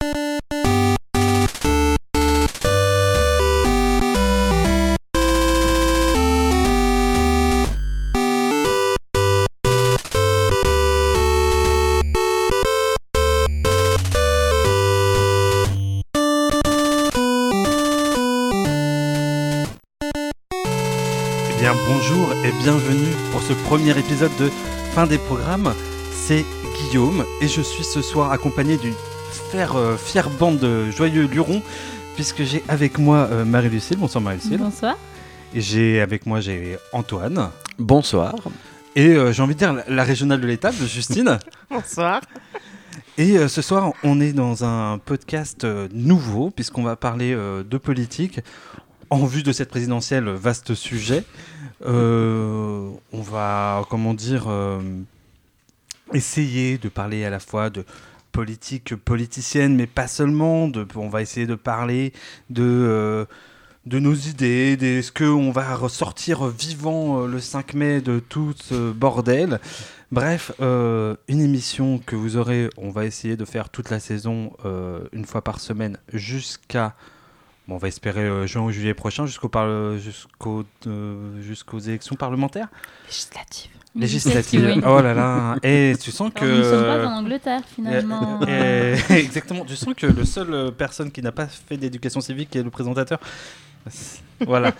Eh bonjour et bienvenue pour ce premier épisode de Fin des programmes. C'est Guillaume et je suis ce soir accompagné d'une fière, euh, fière bande de joyeux lurons puisque j'ai avec moi euh, Marie-Lucille. Bonsoir Marie-Lucille. Bonsoir. Et j'ai avec moi j'ai Antoine. Bonsoir. Et euh, j'ai envie de dire la, la régionale de l'étape, Justine. Bonsoir. Et euh, ce soir, on est dans un podcast euh, nouveau, puisqu'on va parler euh, de politique. En vue de cette présidentielle, vaste sujet. Euh, on va, comment dire, euh, essayer de parler à la fois de politique politicienne, mais pas seulement. On va essayer de parler de, euh, de nos idées, de ce qu'on va ressortir vivant euh, le 5 mai de tout ce bordel. Bref, euh, une émission que vous aurez, on va essayer de faire toute la saison, une fois par semaine, jusqu'à, bon, on va espérer juin ou juillet prochain, jusqu'au par- jusqu'au, euh, jusqu'aux élections parlementaires Législative. législatives. Oui. Oh là là, et tu sens que... Alors, nous ne sommes pas en Angleterre finalement. Exactement, tu sens que le seul euh, personne qui n'a pas fait d'éducation civique est le présentateur. Voilà.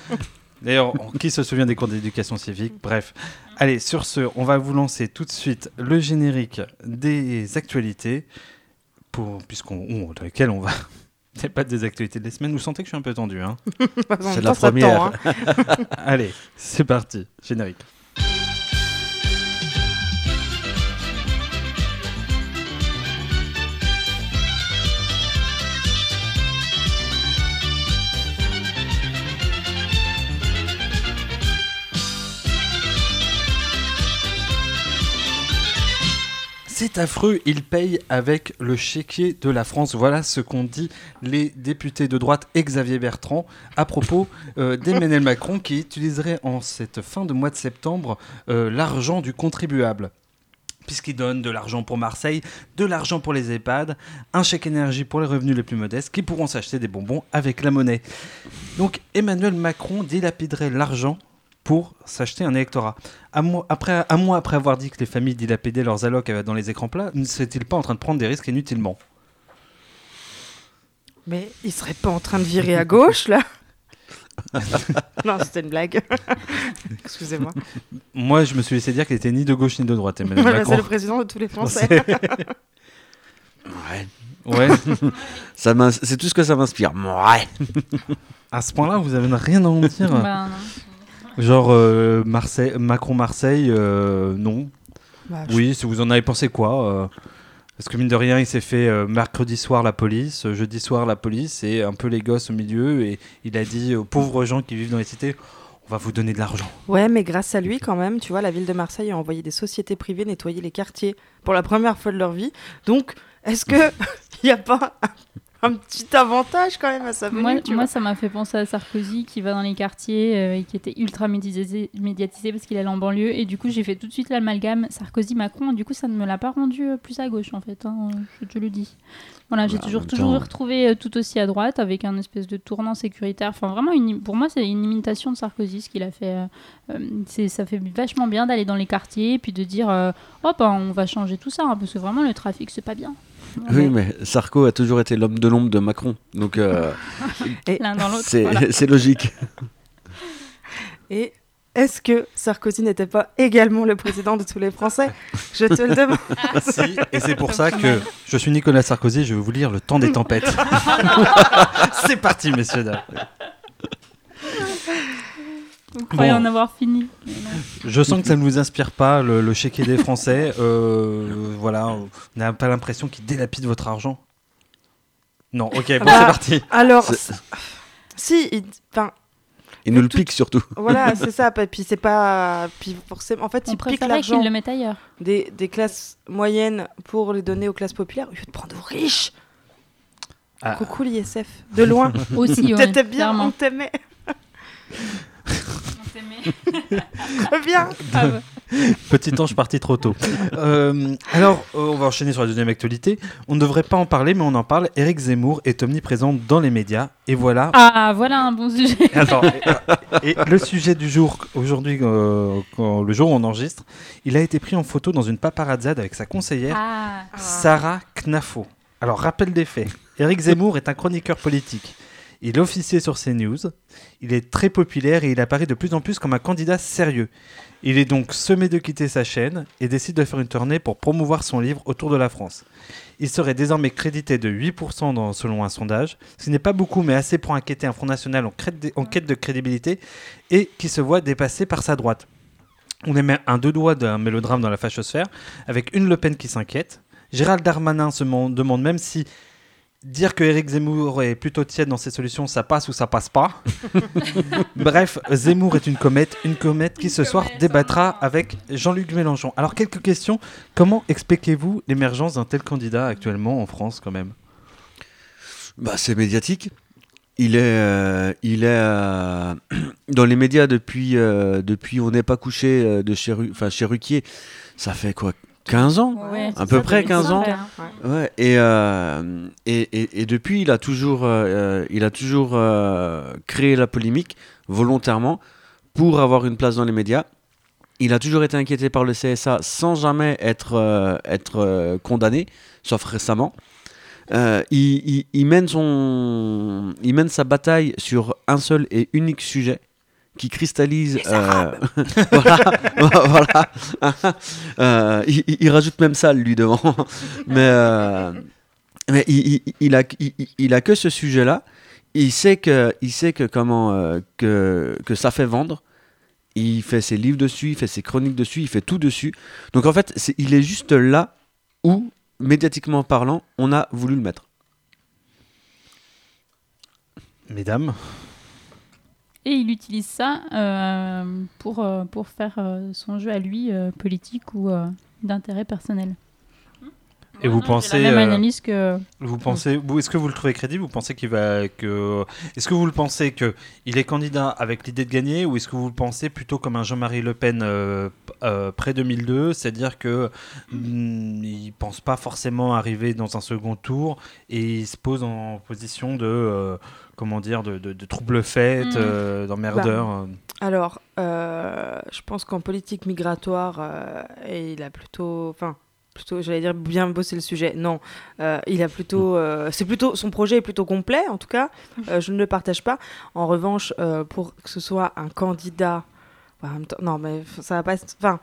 D'ailleurs, qui se souvient des cours d'éducation civique? Bref. Allez, sur ce, on va vous lancer tout de suite le générique des actualités, pour, puisqu'on, on- dans lesquelles on va. C'est pas des actualités des semaines. Vous sentez que je suis un peu tendu, hein? C'est la première. Allez, c'est parti. Générique. C'est affreux, ils payent avec le chéquier de la France. Voilà ce qu'ont dit les députés de droite et Xavier Bertrand à propos euh, d'Emmanuel Macron qui utiliserait en cette fin de mois de septembre euh, l'argent du contribuable. Puisqu'il donne de l'argent pour Marseille, de l'argent pour les EHPAD, un chèque énergie pour les revenus les plus modestes qui pourront s'acheter des bonbons avec la monnaie. Donc Emmanuel Macron dilapiderait l'argent pour s'acheter un électorat. Un mois, après, un mois après avoir dit que les familles dilapidaient leurs allocs euh, dans les écrans plats, ne serait-il pas en train de prendre des risques inutilement? Mais il serait pas en train de virer à gauche, là? Non, c'était une blague. Excusez-moi. Moi, je me suis laissé dire qu'il était ni de gauche ni de droite, Voilà, Macron. c'est le président de tous les Français. Ouais. Ouais. Ça c'est tout ce que ça m'inspire. Ouais. À ce point-là, vous avez rien à en dire Ben, non. Genre euh, Marseille, Macron-Marseille, euh, non. Bah, je- Oui, si vous en avez pensé quoi euh, Parce que mine de rien, il s'est fait mercredi soir la police, jeudi soir la police, et un peu les gosses au milieu, et il a dit aux pauvres gens qui vivent dans les cités, on va vous donner de l'argent. Ouais, mais grâce à lui, quand même, tu vois, la ville de Marseille a envoyé des sociétés privées nettoyer les quartiers pour la première fois de leur vie. Donc, est-ce que il n'y a pas un, un petit avantage quand même à sa venue Moi, tu moi, vois ça m'a fait penser à Sarkozy qui va dans les quartiers euh, et qui était ultra médiatisé, médiatisé parce qu'il allait en banlieue. Et du coup, j'ai fait tout de suite l'amalgame Sarkozy-Macron. Du coup, ça ne me l'a pas rendu euh, plus à gauche en fait. hein, je te le dis. Voilà, j'ai Bah, toujours, toujours temps- retrouvé euh, tout aussi à droite avec un espèce de tournant sécuritaire. Enfin, vraiment, une- pour moi, c'est une imitation de Sarkozy ce qu'il a fait. euh, c'est, ça fait vachement bien d'aller dans les quartiers et puis de dire euh, oh, ben, on va changer tout ça hein, parce que vraiment, le trafic, c'est pas bien. Oui, mais Sarko a toujours été l'homme de l'ombre de Macron. Donc, euh, L'un dans l'autre. c'est voilà. c'est logique. Et est-ce que Sarkozy n'était pas également le président de tous les Français? Je te le demande. si, et c'est pour ça que je suis Nicolas Sarkozy, je vais vous lire Le temps des tempêtes. c'est parti, messieurs, dames. Vous croyez Bon. en avoir fini. Je sens que ça ne vous inspire pas, le, le chéquier des Français. Euh, voilà, on n'a pas l'impression qu'ils dilapident votre argent. Non, ok, bon, Bah, c'est parti. Alors, si, il- enfin, Il nous le Tout- pique surtout. voilà, c'est ça. Puis c'est pas, puis forcément, en fait, On il pique préférait qu'ils l'argent le mettent ailleurs. des, des classes moyennes pour les donner aux classes populaires au lieu de prendre aux riches. Ah. Coucou l'ISF, de loin. Aussi, ouais, T'étais bien, clairement. on t'aimait. Ouais. Petit ange parti trop tôt. Euh, alors, euh, on va enchaîner sur la deuxième actualité. On ne devrait pas en parler, mais on en parle. Éric Zemmour est omniprésent dans les médias. Et voilà. Ah, voilà un bon sujet. Attends, et, et le sujet du jour, aujourd'hui, euh, quand- le jour où on enregistre, il a été pris en photo dans une paparazzade avec sa conseillère, Ah, Sarah Knafo. Alors, rappel des faits. Éric Zemmour est un chroniqueur politique. Il officiait sur CNews. Il est très populaire et il apparaît de plus en plus comme un candidat sérieux. Il est donc semé de quitter sa chaîne et décide de faire une tournée pour promouvoir son livre autour de la France. Il serait désormais crédité de 8% dans- selon un sondage, ce qui n'est pas beaucoup mais assez pour inquiéter un Front National en, quête de crédibilité et qui se voit dépassé par sa droite. On est un deux doigts d'un mélodrame dans la fachosphère, avec une Le Pen qui s'inquiète. Gérald Darmanin se demande même si dire que Éric Zemmour est plutôt tiède dans ses solutions, ça passe ou ça passe pas. Bref, Zemmour est une comète, une comète qui ce soir débattra avec Jean-Luc Mélenchon. Alors quelques questions. Comment expliquez-vous l'émergence d'un tel candidat actuellement en France quand même? Bah, c'est médiatique. Il est, euh, il est euh, dans les médias depuis, euh, depuis On n'est pas couché de chez, Ru- enfin, chez Ruquier. Ça fait quoi? 15 ans ouais, À peu ça, près c'est 15 ans. ça, ouais. Ouais, et, euh, et, et, et depuis, il a toujours, euh, il a toujours euh, créé la polémique volontairement pour avoir une place dans les médias. Il a toujours été inquiété par le CSA sans jamais être, être condamné, sauf récemment. Il, il- il mène son, il mène sa bataille sur un seul et unique sujet qui cristallise. euh, voilà, voilà. Euh, il, rajoute même ça lui devant. mais euh, mais il, il- il a, il, a que ce sujet-là. Il sait que, il sait que comment euh, que, que ça fait vendre. Il fait ses livres dessus, il fait ses chroniques dessus, il fait tout dessus. Donc en fait, il est juste là où, médiatiquement parlant, on a voulu le mettre. Mesdames Et il utilise ça euh, pour, euh, pour faire euh, son jeu à lui, euh, politique ou euh, d'intérêt personnel. Et vous pensez, la même analyse que. Vous pensez, vous, est-ce que vous le trouvez crédible? Vous pensez qu'il va que, est-ce que vous le pensez que il est candidat avec l'idée de gagner, ou est-ce que vous le pensez plutôt comme un Jean-Marie Le Pen euh, euh, près 2002, c'est-à-dire que mm, il pense pas forcément arriver dans un second tour et il se pose en position de, euh, comment dire, de, de, de trouble fête, Mhm. euh, d'emmerdeur. euh. Alors, euh, je pense qu'en politique migratoire, euh, et il a plutôt, enfin, plutôt, j'allais dire bien bossé le sujet. Non, euh, il a plutôt, euh, c'est plutôt, son projet est plutôt complet. En tout cas, Euh, je ne le partage pas. En revanche, euh, pour que ce soit un candidat, en même temps- non, mais ça va pas. être- Enfin,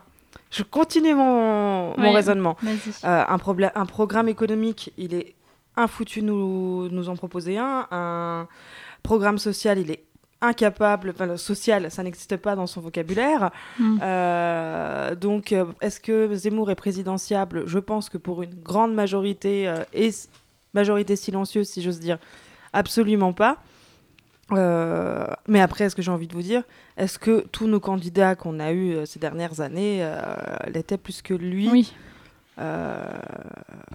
je continue mon, raisonnement. Euh, un, problème, un programme économique, il est infoutu de nous, nous en proposer un. Un programme social, il est incapable. Enfin, le social, ça n'existe pas dans son vocabulaire. Mm. Euh, donc, euh, est-ce que Zemmour est présidentiable? Je pense que pour une grande majorité, euh, et majorité silencieuse, si j'ose dire, absolument pas. Euh, mais après, est-ce que j'ai envie de vous dire, est-ce que tous nos candidats qu'on a eus ces dernières années l'étaient plus que lui? Oui. Euh,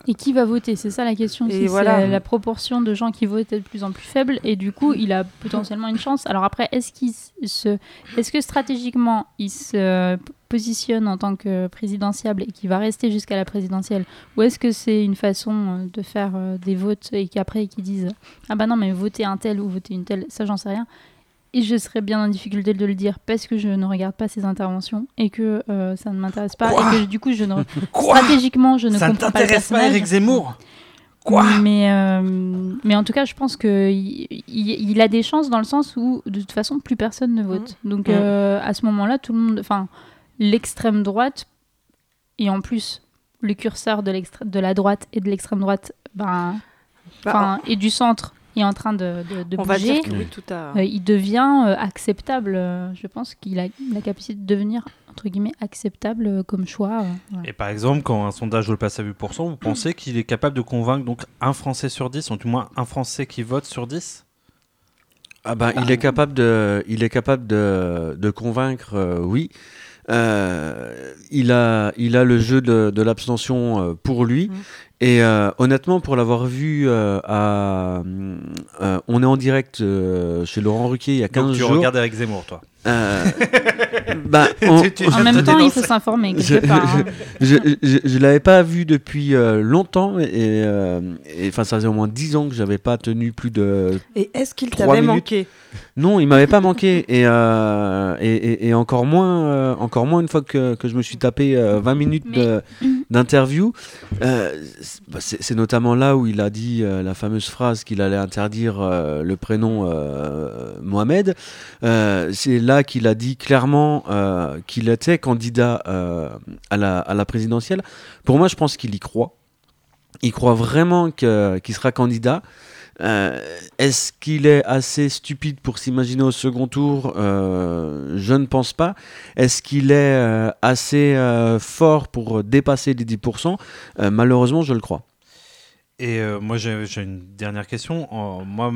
Et qui va voter? C'est ça la question. Et voilà. La, proportion de gens qui votent est de plus en plus faible et du coup, il a potentiellement une chance. Alors après, est-ce qu'il se, est-ce que stratégiquement, il se positionne en tant que présidentiable et qu'il va rester jusqu'à la présidentielle, ou est-ce que c'est une façon euh, de faire euh, des votes et qu'après qu'ils disent ah bah non mais voter un tel ou voter une telle, ça j'en sais rien. Et je serais bien en difficulté de le dire parce que je ne regarde pas ses interventions et que euh, ça ne m'intéresse pas Quoi et que du coup je ne Quoi stratégiquement je ne Ça ne comprends pas le t'intéresse pas, personnage. Eric Zemmour? Quoi? Mais, euh, mais en tout cas, je pense qu'il il, a des chances dans le sens où, de toute façon, plus personne ne vote. Donc, Mhm. euh, à ce moment-là, tout le monde. Enfin, l'extrême droite, et en plus, le curseur de, de la droite et de l'extrême droite, ben, bah, et du centre, est en train de, de, de on va bouger. dire que oui, tout a. Euh, il devient euh, acceptable. euh, je pense qu'il a la capacité de devenir, entre guillemets, acceptable euh, comme choix. euh, voilà. Et par exemple, quand un sondage le passe à 8%, vous pensez qu'il est capable de convaincre donc un Français sur 10, ou du moins un Français qui vote sur 10 Ah ben, il est capable de, il est capable de, de convaincre, euh, oui. Euh, il, a, il a le jeu de, de l'abstention euh, pour lui. Mhm. Et euh, honnêtement, pour l'avoir vu euh, à. euh, on est en direct euh, chez Laurent Ruquier il y a 15 Donc tu jours. regardes Eric Zemmour, toi. Euh, Bah, on- Tu- tu En même te temps, il faut s'informer je quelque part. hein. je, je, je l'avais pas vu depuis euh, longtemps et euh, et, enfin ça faisait au moins 10 ans que j'avais pas tenu plus de Et est-ce qu'il Trois t'avait minutes. manqué? Non il m'avait pas manqué et, euh, et, et- et encore moins euh, encore moins une fois que, que je me suis tapé euh, 20 minutes d'interview Euh, c'est bah, c'est notamment là où il a dit la fameuse phrase qu'il allait interdire le prénom Mohamed c'est là qu'il a dit clairement qu'il était candidat à, la, à la présidentielle. Pour moi, je pense qu'il y croit. Il croit vraiment qu'il sera candidat. Euh, Est-ce qu'il est assez stupide pour s'imaginer au second tour Euh, Je ne pense pas. Est-ce qu'il est euh, assez fort pour dépasser les 10% Euh, Malheureusement, je le crois. Et moi, j'ai une dernière question. Moi,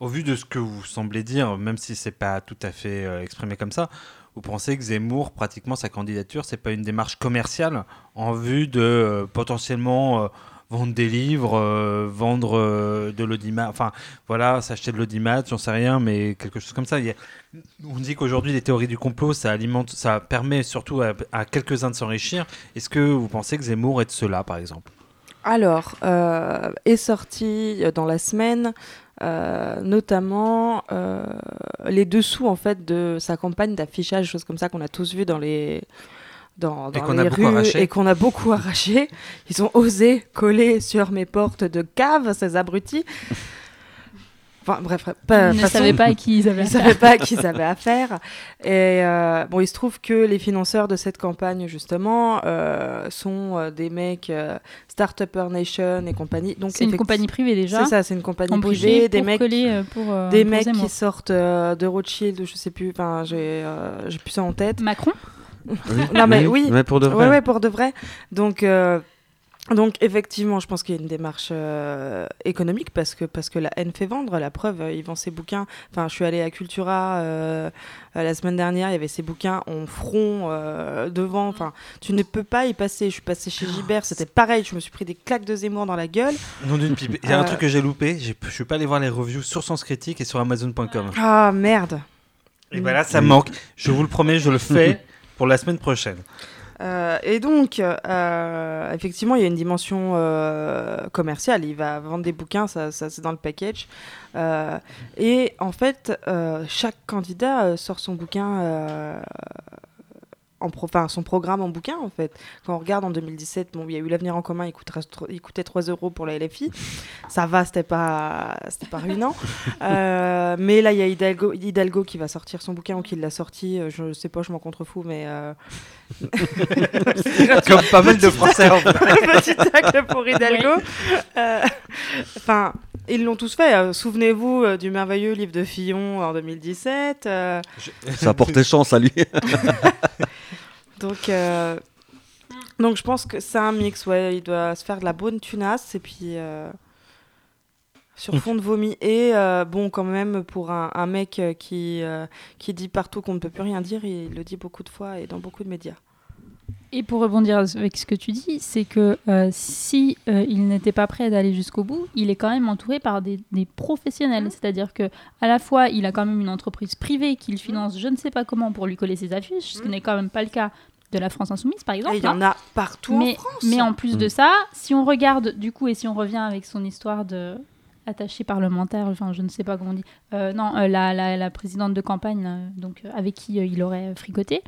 au vu de ce que vous semblez dire, même si c'est pas tout à fait exprimé comme ça, vous pensez que Zemmour, pratiquement sa candidature, c'est pas une démarche commerciale en vue de potentiellement vendre des livres, euh, vendre euh, de l'audimat, enfin voilà, s'acheter de l'audimat, j'en sais rien, mais quelque chose comme ça. On dit qu'aujourd'hui les théories du complot, ça alimente, ça permet surtout à, quelques-uns de s'enrichir. Est-ce que vous pensez que Zemmour est de cela, par exemple? Alors, euh, est sorti dans la semaine, notamment les dessous en fait de sa campagne d'affichage, choses comme ça qu'on a tous vu dans les dans, Et dans qu'on a les beaucoup rues arraché. et qu'on a beaucoup arraché. Ils ont osé coller sur mes portes de cave, ces abrutis. Enfin bref, pas, Ils ne savaient pas à qui ils avaient Ils affaire. savaient pas à qui ils avaient affaire. Et euh, bon, il se trouve que les financeurs de cette campagne, justement, euh, sont euh, des mecs euh, Startupper Nation et compagnie. Donc, C'est une compagnie privée déjà. C'est ça, c'est une compagnie privée. Des mecs, coller pour euh, des mecs qui sortent euh, de Rothschild, ou je sais plus. Enfin, j'ai euh, j'ai plus ça en tête. Macron? Non, mais oui. Mais pour de vrai. Ouais, ouais, pour de vrai. Donc, euh, donc effectivement, je pense qu'il y a une démarche euh, économique parce que, parce que la haine fait vendre. La preuve, euh, il vend ses bouquins. Enfin, je suis allée à Cultura euh, la semaine dernière, il y avait ses bouquins en front euh, devant. Enfin, tu ne peux pas y passer. Je suis passée chez Gibert, c'était pareil. Je me suis pris des claques de Zemmour dans la gueule. Nom d'une pipe. Il y a un Euh, truc que j'ai loupé. Je suis pas allé voir les reviews sur Sens Critique et sur Amazon.com. Ah merde. Et voilà, ça Oui. manque. Je vous le promets, je le fais pour la semaine prochaine. Euh, et donc, euh, effectivement, il y a une dimension euh, commerciale. Il va vendre des bouquins, ça, c'est dans le package. Et en fait, chaque candidat sort son bouquin. En pro- enfin, son programme en bouquin en fait. Quand on regarde en 2017, bon, il y a eu l'avenir en commun, il, coûtera tro- il coûtait 3 euros pour la LFI. Ça va, c'était pas, c'était pas ruinant. Euh, mais là, il y a Hidalgo, Hidalgo qui va sortir son bouquin ou qui l'a sorti. euh, Je sais pas, je m'en contrefous, mais euh, Comme pas mal de Français. en fait. petit tacle pour Hidalgo. Euh, Enfin, ils l'ont tous fait. euh, Souvenez-vous euh, du merveilleux livre de Fillon en 2017. euh, Ça portait chance à lui. donc, euh, donc, je pense que c'est un mix. Ouais, il doit se faire de la bonne tunasse et puis euh, sur fond de vomi. Et euh, bon, quand même, pour un, un mec euh, qui, euh, qui dit partout qu'on ne peut plus rien dire, il le dit beaucoup de fois et dans beaucoup de médias. Et pour rebondir avec ce que tu dis, c'est que euh, si euh, il n'était pas prêt d'aller jusqu'au bout, il est quand même entouré par des, des professionnels. C'est-à-dire que à la fois, il a quand même une entreprise privée qu'il finance, je ne sais pas comment, pour lui coller ses affiches, ce qui n'est quand même pas le cas de la France Insoumise, par exemple. Et il y hein. en a partout mais, en France. mais en plus de Mm. ça, si on regarde du coup et si on revient avec son histoire de attaché parlementaire, enfin je ne sais pas comment on dit, euh, non, euh, la, la, la présidente de campagne, là, donc euh, avec qui euh, il aurait fricoté,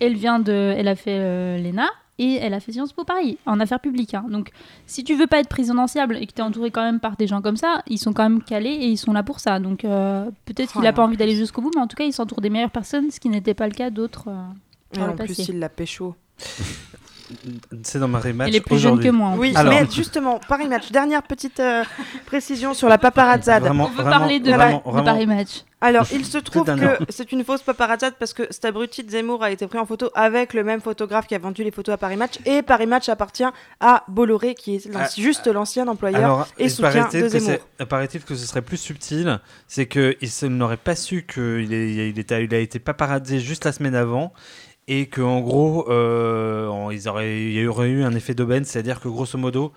elle vient de, elle a fait euh, l'ENA et elle a fait Sciences Po Paris en affaires publiques. hein. Donc si tu veux pas être présidentiable et que tu es entouré quand même par des gens comme ça, ils sont quand même calés et ils sont là pour ça. Donc euh, peut-être qu'il Oh n'a là, pas en envie d'aller jusqu'au bout, mais en tout cas il s'entoure des meilleures personnes, ce qui n'était pas le cas d'autres. euh, le en plus, passé. il l'a pécho. C'est dans ma rematch elle est plus jeune que moi. Oui. Alors- mais justement, Paris Match, dernière petite euh, précision sur la paparazzade. Vraiment, On veut vraiment, parler de, vraiment, de vraiment. Paris Match. Alors, il se trouve que c'est une fausse paparazzade parce que cet abruti de Zemmour a été pris en photo avec le même photographe qui a vendu les photos à Paris Match et Paris Match appartient à Bolloré qui est Ah, juste l'ancien employeur. Alors, et soutien de que Zemmour. c'est- paraît-il que ce serait plus subtil, c'est qu'il n'aurait pas su qu'il il il a été paparazzé juste la semaine avant et qu'en gros, euh, en- ils auraient, il y aurait eu un effet d'aubaine, c'est-à-dire que grosso modo,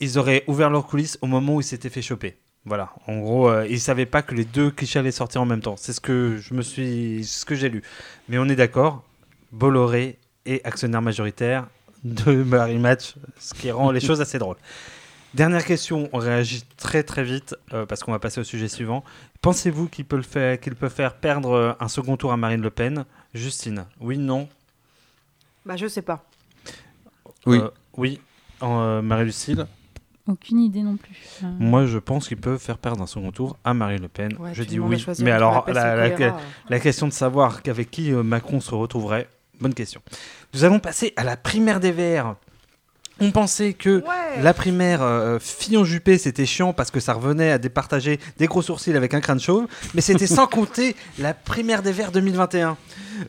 ils auraient ouvert leurs coulisses au moment où ils s'étaient fait choper. Voilà, en gros, euh, ils savaient pas que les deux clichés allaient sortir en même temps. C'est ce que je me suis, ce que j'ai lu. Mais on est d'accord, Bolloré est actionnaire majoritaire de Paris Match, ce qui rend les choses assez drôles. Dernière question, on réagit très très vite euh, parce qu'on va passer au sujet suivant. Pensez-vous qu'il peut, le faire, qu'il peut faire perdre euh, un second tour à Marine Le Pen? Justine, oui, non? Bah, je sais pas. Oui. Euh, oui. Euh, Marie-Lucille? Aucune idée non plus. Euh, Moi, je pense qu'il peut faire perdre un second tour à Marine Le Pen. Ouais, je dis oui. Mais alors, la, la- question de savoir qu'avec qui Macron se retrouverait, bonne question. Nous allons passer à la primaire des Verts. On pensait que Ouais. la primaire euh, Fillon-Juppé, c'était chiant parce que ça revenait à départager des gros sourcils avec un crâne chauve, mais c'était sans compter la primaire des Verts 2021.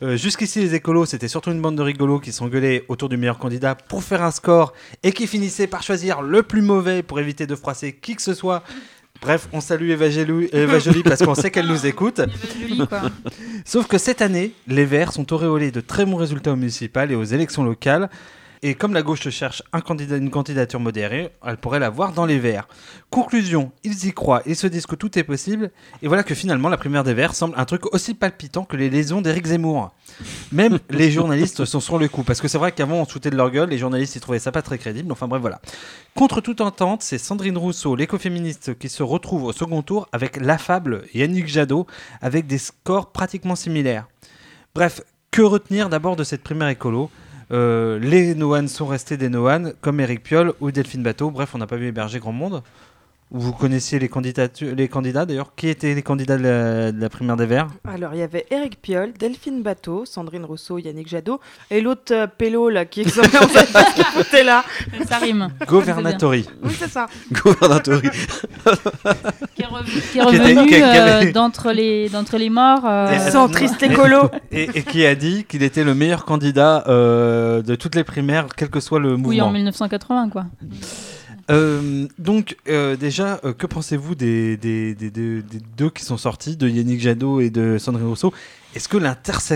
Euh, Jusqu'ici, les écolos, c'était surtout une bande de rigolos qui s'engueulaient autour du meilleur candidat pour faire un score et qui finissaient par choisir le plus mauvais pour éviter de froisser qui que ce soit. Bref, on salue Eva, Gelou- Eva Jolie parce qu'on sait qu'elle nous écoute. Quoi. Sauf que cette année, les Verts sont auréolés de très bons résultats aux municipales et aux élections locales. Et comme la gauche cherche un candidat, une candidature modérée, elle pourrait l'avoir dans les Verts. Conclusion, ils y croient, ils se disent que tout est possible. Et voilà que finalement, la primaire des Verts semble un truc aussi palpitant que les lésions d'Éric Zemmour. Même les journalistes sont sur le coup. Parce que c'est vrai qu'avant, on se foutait de leur gueule, les journalistes, ils trouvaient ça pas très crédible. Enfin bref, voilà. Contre toute entente, c'est Sandrine Rousseau, l'écoféministe, qui se retrouve au second tour avec l'affable Yannick Jadot, avec des scores pratiquement similaires. Bref, que retenir d'abord de cette primaire écolo? Les Noan sont restés des Noan, comme Eric Piolle ou Delphine Bateau. Bref, on n'a pas vu héberger grand monde. Vous connaissiez les, les candidats d'ailleurs Qui étaient les candidats de la, de la primaire des Verts? Alors, il y avait Eric Piolle, Delphine Bateau, Sandrine Rousseau, Yannick Jadot, et l'autre euh, pélo là qui examine en fait là. Ça rime. Governatori. Oui, c'est ça. Gouvernatori. Qui est revenu, qui est qui- euh, d'entre les, d'entre les morts. euh, Centriste écolo. et, et qui a dit qu'il était le meilleur candidat euh, de toutes les primaires, quel que soit le mouvement. oui, en 1980, quoi. Euh, donc, euh, déjà, euh, que pensez-vous des, des, des- des- des deux qui sont sortis, de Yannick Jadot et de Sandrine Rousseau? Est-ce que l'interse-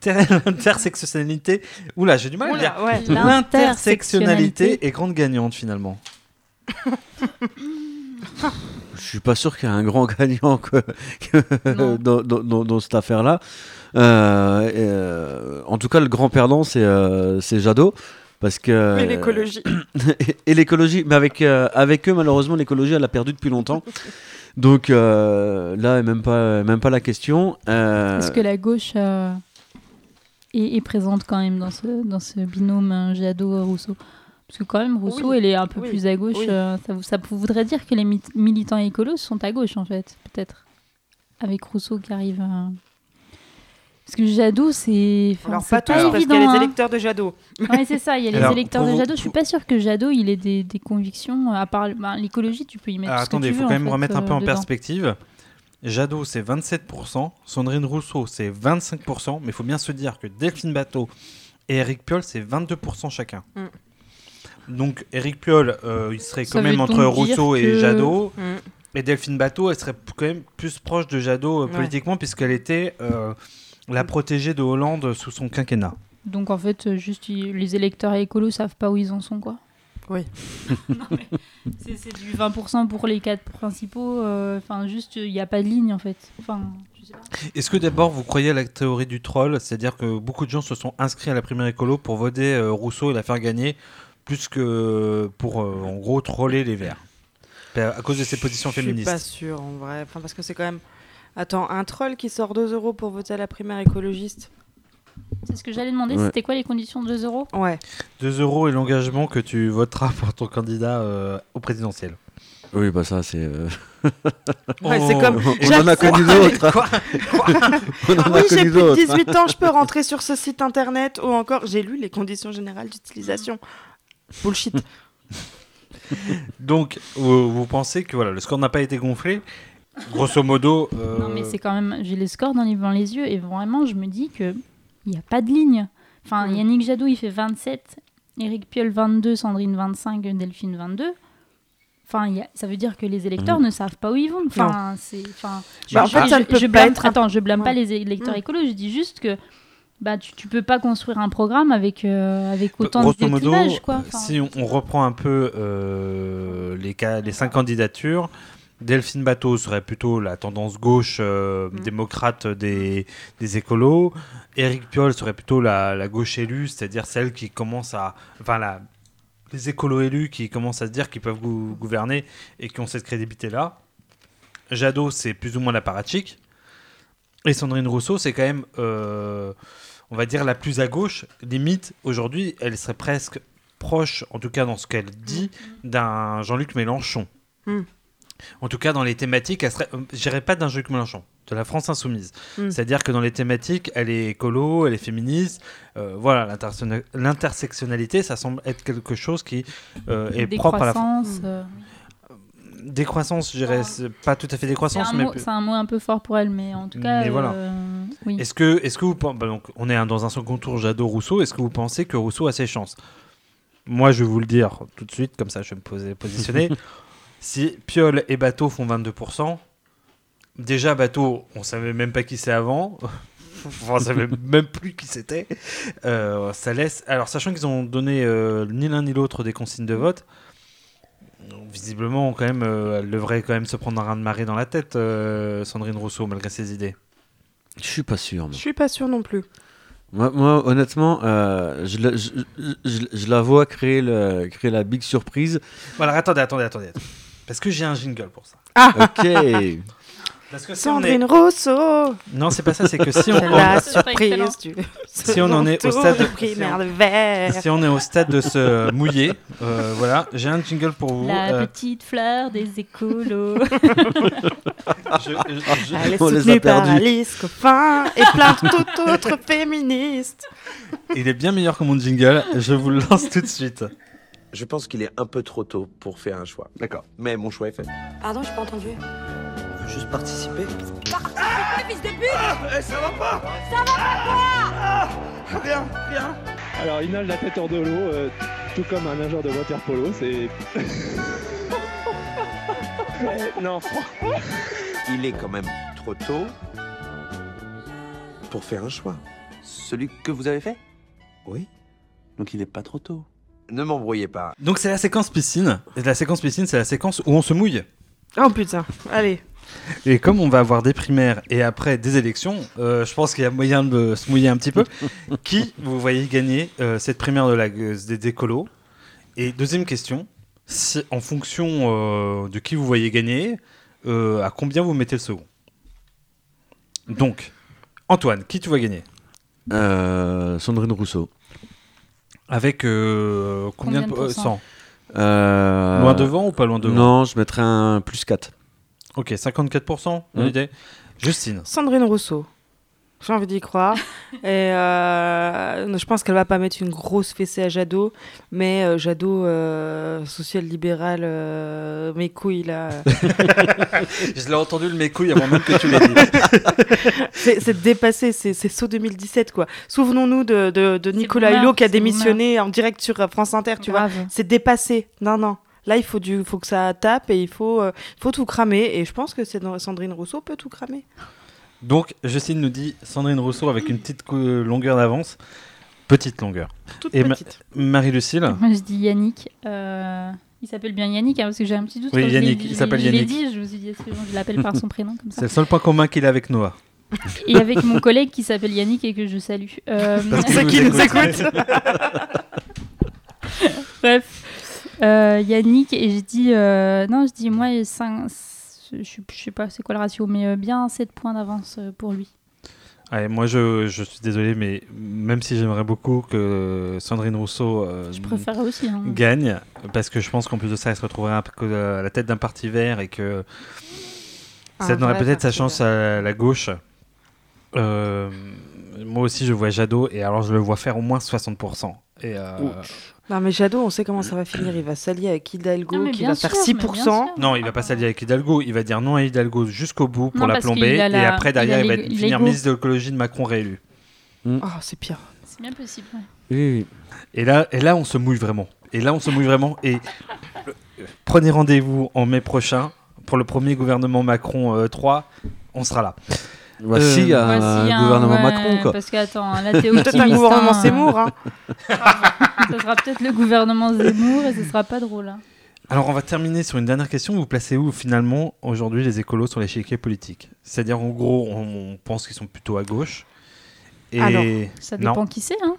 ter- l'intersectionnalité. Oula, j'ai du mal à le dire. Ouais. L'intersectionnalité est grande gagnante finalement. Je suis pas sûr qu'il y ait un grand gagnant que- que- Non. dans, dans- dans- dans cette affaire-là. Euh, euh, en tout cas, le grand perdant, c'est euh, c'est Jadot. Parce que, Mais l'écologie. et, l'écologie, mais avec, euh, avec eux, malheureusement, l'écologie, elle a perdu depuis longtemps. Donc euh, là, même pas, même pas la question. Euh, Est-ce que la gauche euh, est, est présente quand même dans ce, dans ce binôme euh, Jadot-Rousseau Parce que quand même, Rousseau, Oui. elle est un peu Oui. plus à gauche. Oui. euh, ça, vou- ça voudrait dire que les mi- militants écolos sont à gauche, en fait, peut-être? Avec Rousseau qui arrive à... Parce que Jadot, c'est... enfin, Alors, c'est pas tous, parce qu'il y évident, a les hein. électeurs de Jadot. Ouais, c'est ça, il y a les Alors, électeurs de vous- Jadot. Je suis pas sûre que Jadot, il ait des, des convictions, à part ben, l'écologie, tu peux y mettre Alors, tout attendez, il faut veux, quand même fait, remettre un peu euh, en dedans. perspective. Jadot, c'est 27%, Sandrine Rousseau, c'est 25%, mais il faut bien se dire que Delphine Bateau et Eric Piolle, c'est 22% chacun. Mm. Donc, Eric Piolle, euh, il serait quand même entre Rousseau et Jadot. Mm. Et Delphine Bateau, elle serait quand même plus proche de Jadot euh, Ouais. politiquement, puisqu'elle était euh, la protégée de Hollande sous son quinquennat. Donc en fait, euh, juste les électeurs écolos savent pas où ils en sont, quoi. Oui. C'est du 20% pour les quatre principaux. euh, Enfin, juste, il n'y a pas de ligne, en fait. Enfin, je sais pas. Est-ce que d'abord vous croyez à la théorie du troll, c'est-à-dire que beaucoup de gens se sont inscrits à la primaire écolo pour voter euh, Rousseau et la faire gagner, plus que pour euh, en gros troller les Verts, à cause de ses positions Je suis pas féministes. sûre en vrai. Enfin, parce que c'est quand même. Attends, un troll qui sort 2 euros pour voter à la primaire écologiste C'est ce que j'allais demander, Ouais. c'était quoi les conditions de 2 euros Ouais. 2 euros et l'engagement que tu voteras pour ton candidat euh, au présidentiel. Oui, bah ça, c'est. euh, Ouais, c'est comme- on en a connu d'autres. Ah oui, j'ai plus de d'autres. 18 ans, je peux rentrer sur ce site internet ou encore j'ai lu les conditions générales d'utilisation. Bullshit. Donc, vous, vous pensez que voilà, le score n'a pas été gonflé Grosso modo. euh, Non, mais c'est quand même. J'ai les scores dans les, dans les yeux et vraiment, je me dis que il n'y a pas de ligne. Enfin, Mm. Yannick Jadot, il fait 27, Eric Piolle 22, Sandrine 25, Delphine 22. Enfin, il y a- ça veut dire que les électeurs Mhm. ne savent pas où ils vont. Enfin, c'est. Enfin, Bah, en fait, ça ne peut je pas blâme, être- Attends, je blâme pas les électeurs Mm. écolos. Je dis juste que bah tu, tu peux pas construire un programme avec euh, avec autant Grosso de modo, quoi. Enfin, si on, on reprend un peu euh, les, cas, les cinq candidatures, Delphine Bateau serait plutôt la tendance gauche euh, Mm. démocrate des, des écolos. Éric Piolle serait plutôt la, la gauche élue, c'est-à-dire celle qui commence à. Enfin, la, les écolos élus qui commencent à se dire qu'ils peuvent gou- gouverner et qui ont cette crédibilité-là. Jadot, c'est plus ou moins l'apparatchik. Et Sandrine Rousseau, c'est quand même, euh, on va dire, la plus à gauche. Limite, aujourd'hui, elle serait presque proche, en tout cas dans ce qu'elle dit, d'un Jean-Luc Mélenchon. Mm. En tout cas, dans les thématiques, elle serait, euh, je dirais pas d'un Jean-Luc Mélenchon, de la France insoumise. Mm. C'est-à-dire que dans les thématiques, elle est écolo, elle est féministe. euh, voilà, l'interse- l'intersectionnalité, ça semble être quelque chose qui euh, est propre à la France. Décroissance, euh, Décroissance, je dirais, c'est pas tout à fait C'est décroissance, un, mais. mot- c'est un mot un peu fort pour elle, mais en tout cas. Mais voilà. oui. Est-ce que, est-ce que vous bah donc, on est dans un second tour Jadot-Rousseau, est-ce que vous pensez que Rousseau a ses chances? Moi, je vais vous le dire tout de suite, comme ça je vais me poser, positionner. si Piolle et Bateau font 22%, déjà Bateau, on savait même pas qui c'est avant. Enfin, on savait même plus qui c'était. Euh, ça laisse. Alors, sachant qu'ils ont donné euh, ni l'un ni l'autre des consignes de vote, visiblement, quand même, euh, elle devrait quand même se prendre un rein de marée dans la tête, euh, Sandrine Rousseau, malgré ses idées. Je suis pas sûr. Je suis pas sûr non plus. Moi, moi, honnêtement, euh, je, la, je, je- je la vois créer, le, créer la big surprise. Voilà, attendez, attendez, attendez. attendez. Parce que j'ai un jingle pour ça. Ok. Parce que si on est... Sandrine Rousseau, Non, c'est pas ça, c'est que si on, c'est la C'est pas excellent. surprise du Si on en est au stade- de verre. si on est au stade de se mouiller, euh, voilà, j'ai un jingle pour vous. La euh, petite fleur des écolos. je- je- je- Elle est On les a soutenue par. Alice Coffin et plein de tout autre féministe. Il est bien meilleur que mon jingle, je vous le lance tout de suite. Je pense qu'il est un peu trop tôt pour faire un choix. D'accord. Mais mon choix est fait. Pardon, j'ai pas entendu. On veut juste participer. Alors il nage la tête hors de l'eau, euh, tout comme un nageur de water polo, c'est... Non, Il est quand même trop tôt pour faire un choix. Celui que vous avez fait? Oui. Donc il n'est pas trop tôt. Ne m'embrouillez pas. Donc c'est la séquence piscine. Et la séquence piscine, c'est la séquence où on se mouille. Oh putain, allez. Et comme on va avoir des primaires et après des élections, euh, je pense qu'il y a moyen de se mouiller un petit peu. Qui vous voyez gagner euh, cette primaire de la, des écolos Et deuxième question, si, en fonction euh, de qui vous voyez gagner, euh, à combien vous mettez le second? Donc, Antoine, qui tu vois gagner? Euh, Sandrine Rousseau. Avec euh, combien, Combien de de euh, pourcents 100 Euh, Loin devant ou pas loin devant Non, je mettrais un plus 4. Ok, 54%, bonne Mm. idée. Justine. Sandrine Rousseau. J'ai envie d'y croire. Et euh, je pense qu'elle va pas mettre une grosse fessée à Jadot, mais euh, Jadot, euh, social-libéral, euh, mes couilles là. Je l'ai entendu le mes couilles avant même que tu l'aies dit. c'est dépassé, c'est c'est saut 2017 quoi. Souvenons-nous de, de, de Nicolas Hulot qui a démissionné en direct sur France Inter, tu vois. C'est dépassé. Non, non. Là, il faut, du, faut que ça tape et il faut, euh, faut tout cramer. Et je pense que c'est dans- Sandrine Rousseau peut tout cramer. Donc, Justine nous dit Sandrine Rousseau avec une petite longueur d'avance. Petite longueur. Toute Et ma-. Marie-Lucille Moi, je dis Yannick. Euh, Il s'appelle bien Yannick, hein, parce que j'ai un petit doute. Oui, quand Yannick, il s'appelle je l'ai Yannick. dit, je me suis dit, est-ce que je l'appelle par son prénom comme C'est le seul point commun qu'il a avec Noah. Et avec mon collègue qui s'appelle Yannick et que je salue. Euh, Parce que C'est vous qui nous écoutez. écoute Bref, euh, Yannick, et je dis, euh, non, je dis, moi, cinq- je, je sais pas c'est quoi le ratio, mais euh, bien 7 points d'avance euh, pour lui. Moi, je, je suis désolé, mais même si j'aimerais beaucoup que Sandrine Rousseau euh, Je préférerais aussi. hein. gagne, parce que je pense qu'en plus de ça, elle se retrouverait un peu à la tête d'un parti vert et que ça Un donnerait peut-être sa chance à la gauche. Euh, moi aussi, je vois Jadot, et alors je le vois faire au moins 60%. Et, euh, Non, mais Jadot, on sait comment ça va finir. Il va s'allier avec Hidalgo Non, qui va sûr, faire mais bien 6%. sûr. Non, il va pas s'allier avec Hidalgo. Il va dire non à Hidalgo jusqu'au bout pour Non, la plomber. la- Et après, derrière, il va finir ministre de l'écologie de Macron réélu. Oh, c'est pire. C'est bien possible. ouais. Oui, oui. Et là, et là, on se mouille vraiment. Et là, on se mouille vraiment. Et euh, prenez rendez-vous en mai prochain pour le premier gouvernement Macron euh, 3. On sera là. Voici Euh, un Voici un- gouvernement ouais, Macron, quoi. Parce que, attends, là, t'es optimiste. Peut-être un gouvernement hein. Seymour. Hein. Ça sera peut-être le gouvernement Zemmour et ce sera pas drôle. hein. Alors on va terminer sur une dernière question. Vous placez où finalement aujourd'hui les écolos sur l'échiquier politique? C'est-à-dire en gros on, on pense qu'ils sont plutôt à gauche. Et Alors, Ça Non. dépend qui c'est. Hein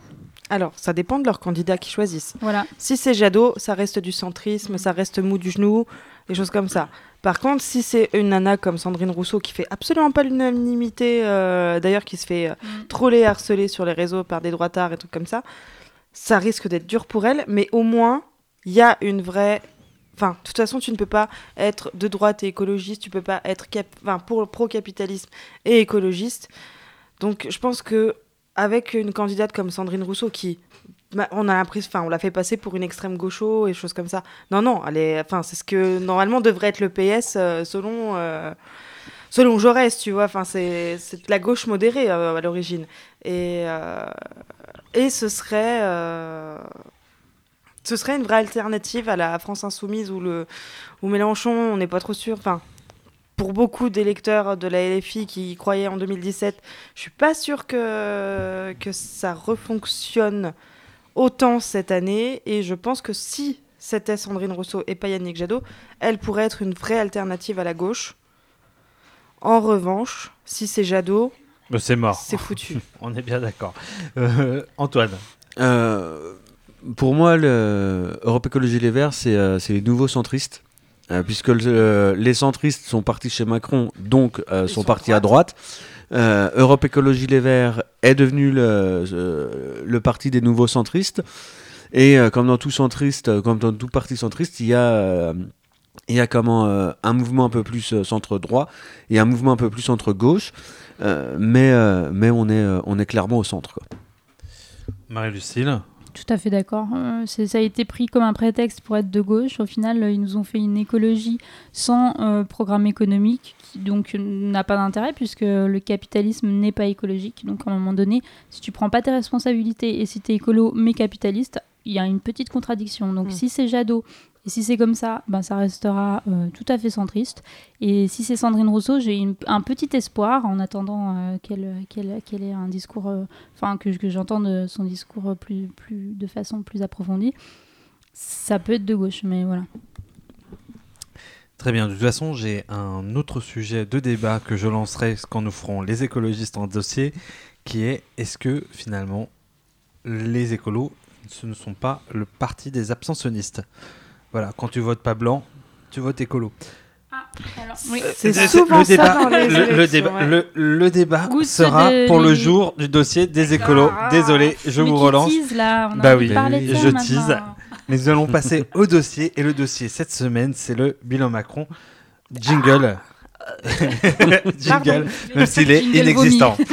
Alors, ça dépend de leur candidat qu'ils choisissent. voilà. Si c'est Jadot, ça reste du centrisme, ça reste mou du genou, des choses comme ça. Par contre, si c'est une nana comme Sandrine Rousseau qui fait absolument pas l'unanimité, euh, d'ailleurs qui se fait euh, troller, harceler sur les réseaux par des droitards et trucs comme ça, ça risque d'être dur pour elle, mais au moins, il y a une vraie... Enfin, de toute façon, tu ne peux pas être de droite et écologiste, tu peux pas être cap... enfin, pour le pro-capitalisme et écologiste. Donc, je pense que avec une candidate comme Sandrine Rousseau qui on a l'impression, enfin, on l'a fait passer pour une extrême gaucho et choses comme ça. Non, non, enfin, c'est ce que normalement devrait être le PS euh, selon, euh, selon Jaurès, tu vois. C'est, la gauche modérée euh, à l'origine. Et, et ce serait, ce serait une vraie alternative à la France insoumise ou le, ou Mélenchon. On n'est pas trop sûr. Enfin, pour beaucoup d'électeurs de la LFI qui y croyaient en 2017, je suis pas sûre que que ça refonctionne autant cette année. Et je pense que si c'était Sandrine Rousseau et pas Yannick Jadot, elle pourrait être une vraie alternative à la gauche. En revanche, si c'est Jadot, c'est mort. c'est foutu. On est bien d'accord. Euh, Antoine. Euh, pour moi, le Europe Écologie Les Verts, c'est euh, c'est les nouveaux centristes. Euh, puisque le- euh, les centristes sont partis chez Macron, donc euh, sont, sont partis à droite. Euh, Europe Écologie Les Verts est devenu le, le parti des nouveaux centristes. Et euh, comme dans tout centriste, comme dans tout parti centriste, il y a, euh, il y a comment, euh, un mouvement un peu plus euh, centre-droit et un mouvement un peu plus centre-gauche. Euh, mais euh, mais on, est, euh, on est clairement au centre. Quoi. Marie-Lucille. Tout à fait d'accord. Euh, ça a été pris comme un prétexte pour être de gauche. Au final, ils nous ont fait une écologie sans euh, programme économique, qui donc n'a pas d'intérêt puisque le capitalisme n'est pas écologique. Donc à un moment donné, si tu prends pas tes responsabilités et si tu es écolo mais capitaliste, il y a une petite contradiction. Donc Mm. si c'est Jadot et si c'est comme ça, ben, ça restera euh, tout à fait centriste. Et si c'est Sandrine Rousseau, j'ai un petit espoir en attendant euh, qu'elle ait un discours, euh, enfin que, que j'entende son discours plus, plus, de façon plus approfondie. Ça peut être de gauche, mais voilà. Très bien. De toute façon, j'ai un autre sujet de débat que je lancerai quand nous ferons les écologistes en dossier, qui est est-ce que finalement les écolos ce ne sont pas le parti des abstentionnistes? Voilà, quand tu votes pas blanc, tu votes écolo. oui. C'est souvent le ça débat, dans les le, débat, ouais. le- le débat Ou ceux sera de- pour le jour du dossier des écolos. Ah. Désolé, je vous relance. tease, là, on Bah oui, de je tease. Mais nous allons passer au dossier. Et le dossier cette semaine, c'est le bilan Macron. Jingle. Jingle, même s'il est Jingle inexistant.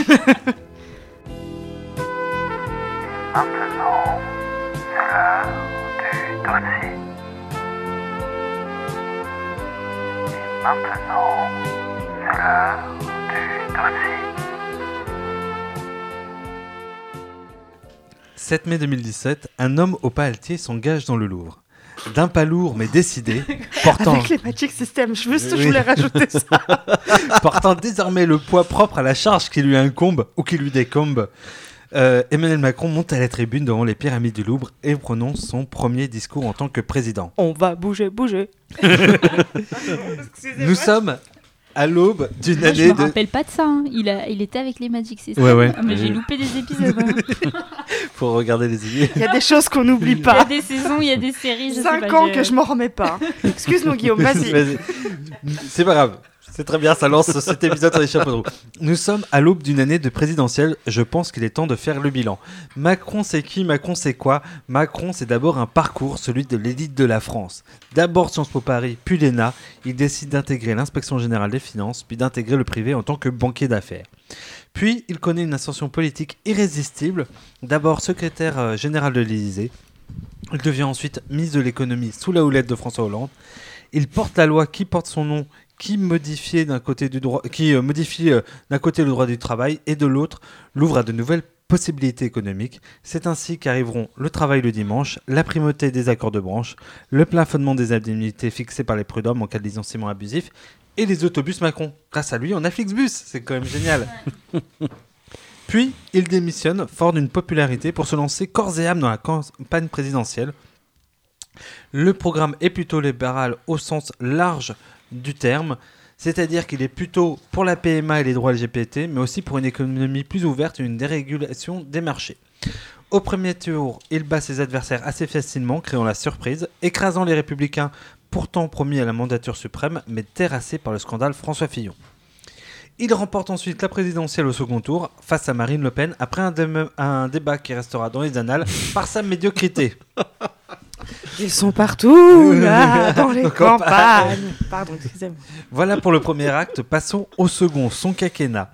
« 7 mai 2017, un homme au pas altier s'engage dans le Louvre. D'un pas lourd mais décidé, portant, Avec les Magic System, je, veux, je Oui. voulais rajouter ça. portant désormais le poids propre à la charge qui lui incombe ou qui lui décombe, euh, Emmanuel Macron monte à la tribune devant les pyramides du Louvre et prononce son premier discours en tant que président. On va bouger, bouger. Nous sommes à l'aube d'une Moi, je année me de... rappelle pas de ça. hein. Il, a, il était avec les Magic System. Ouais, ouais. Ah, mais j'ai loupé des épisodes. hein. Faut regarder les idées. Il y a des choses qu'on n'oublie Il y a pas. des saisons, il y a des séries. je sais 5 pas, ans j'ai- que je m'en remets pas. Excuse-nous, Guillaume, vas-y. C'est pas grave. C'est très bien, ça lance cet épisode sur les chapeaux de roue. Nous sommes à l'aube d'une année de présidentielle. Je pense qu'il est temps de faire le bilan. Macron, c'est qui? Macron, c'est quoi? Macron, c'est d'abord un parcours, celui de l'élite de la France. D'abord Sciences Po Paris, puis l'ENA. Il décide d'intégrer l'inspection générale des finances, puis d'intégrer le privé en tant que banquier d'affaires. Puis il connaît une ascension politique irrésistible. D'abord secrétaire euh, général de l'Élysée. Il devient ensuite ministre de l'économie sous la houlette de François Hollande. Il porte la loi qui porte son nom, qui modifie d'un côté du droit, qui euh, modifie euh, d'un côté le droit du travail et de l'autre l'ouvre à de nouvelles possibilités économiques. C'est ainsi qu'arriveront le travail le dimanche, la primauté des accords de branche, le plafonnement des indemnités fixées par les prud'hommes en cas de licenciement abusif et les autobus Macron. Grâce à lui, on a Flixbus, c'est quand même génial. Puis, il démissionne, fort d'une popularité, pour se lancer corps et âme dans la campagne présidentielle. Le programme est plutôt libéral au sens large du terme, c'est-à-dire qu'il est plutôt pour la PMA et les droits LGBT, mais aussi pour une économie plus ouverte et une dérégulation des marchés. Au premier tour, il bat ses adversaires assez facilement, créant la surprise, écrasant les républicains pourtant promis à la mandature suprême, mais terrassés par le scandale François Fillon. Il remporte ensuite la présidentielle au second tour face à Marine Le Pen après un, un débat qui restera dans les annales par sa médiocrité. Ils sont partout, là, dans les campagnes. campagnes. Pardon, excusez-moi. Voilà pour le premier acte, passons au second, son quinquennat.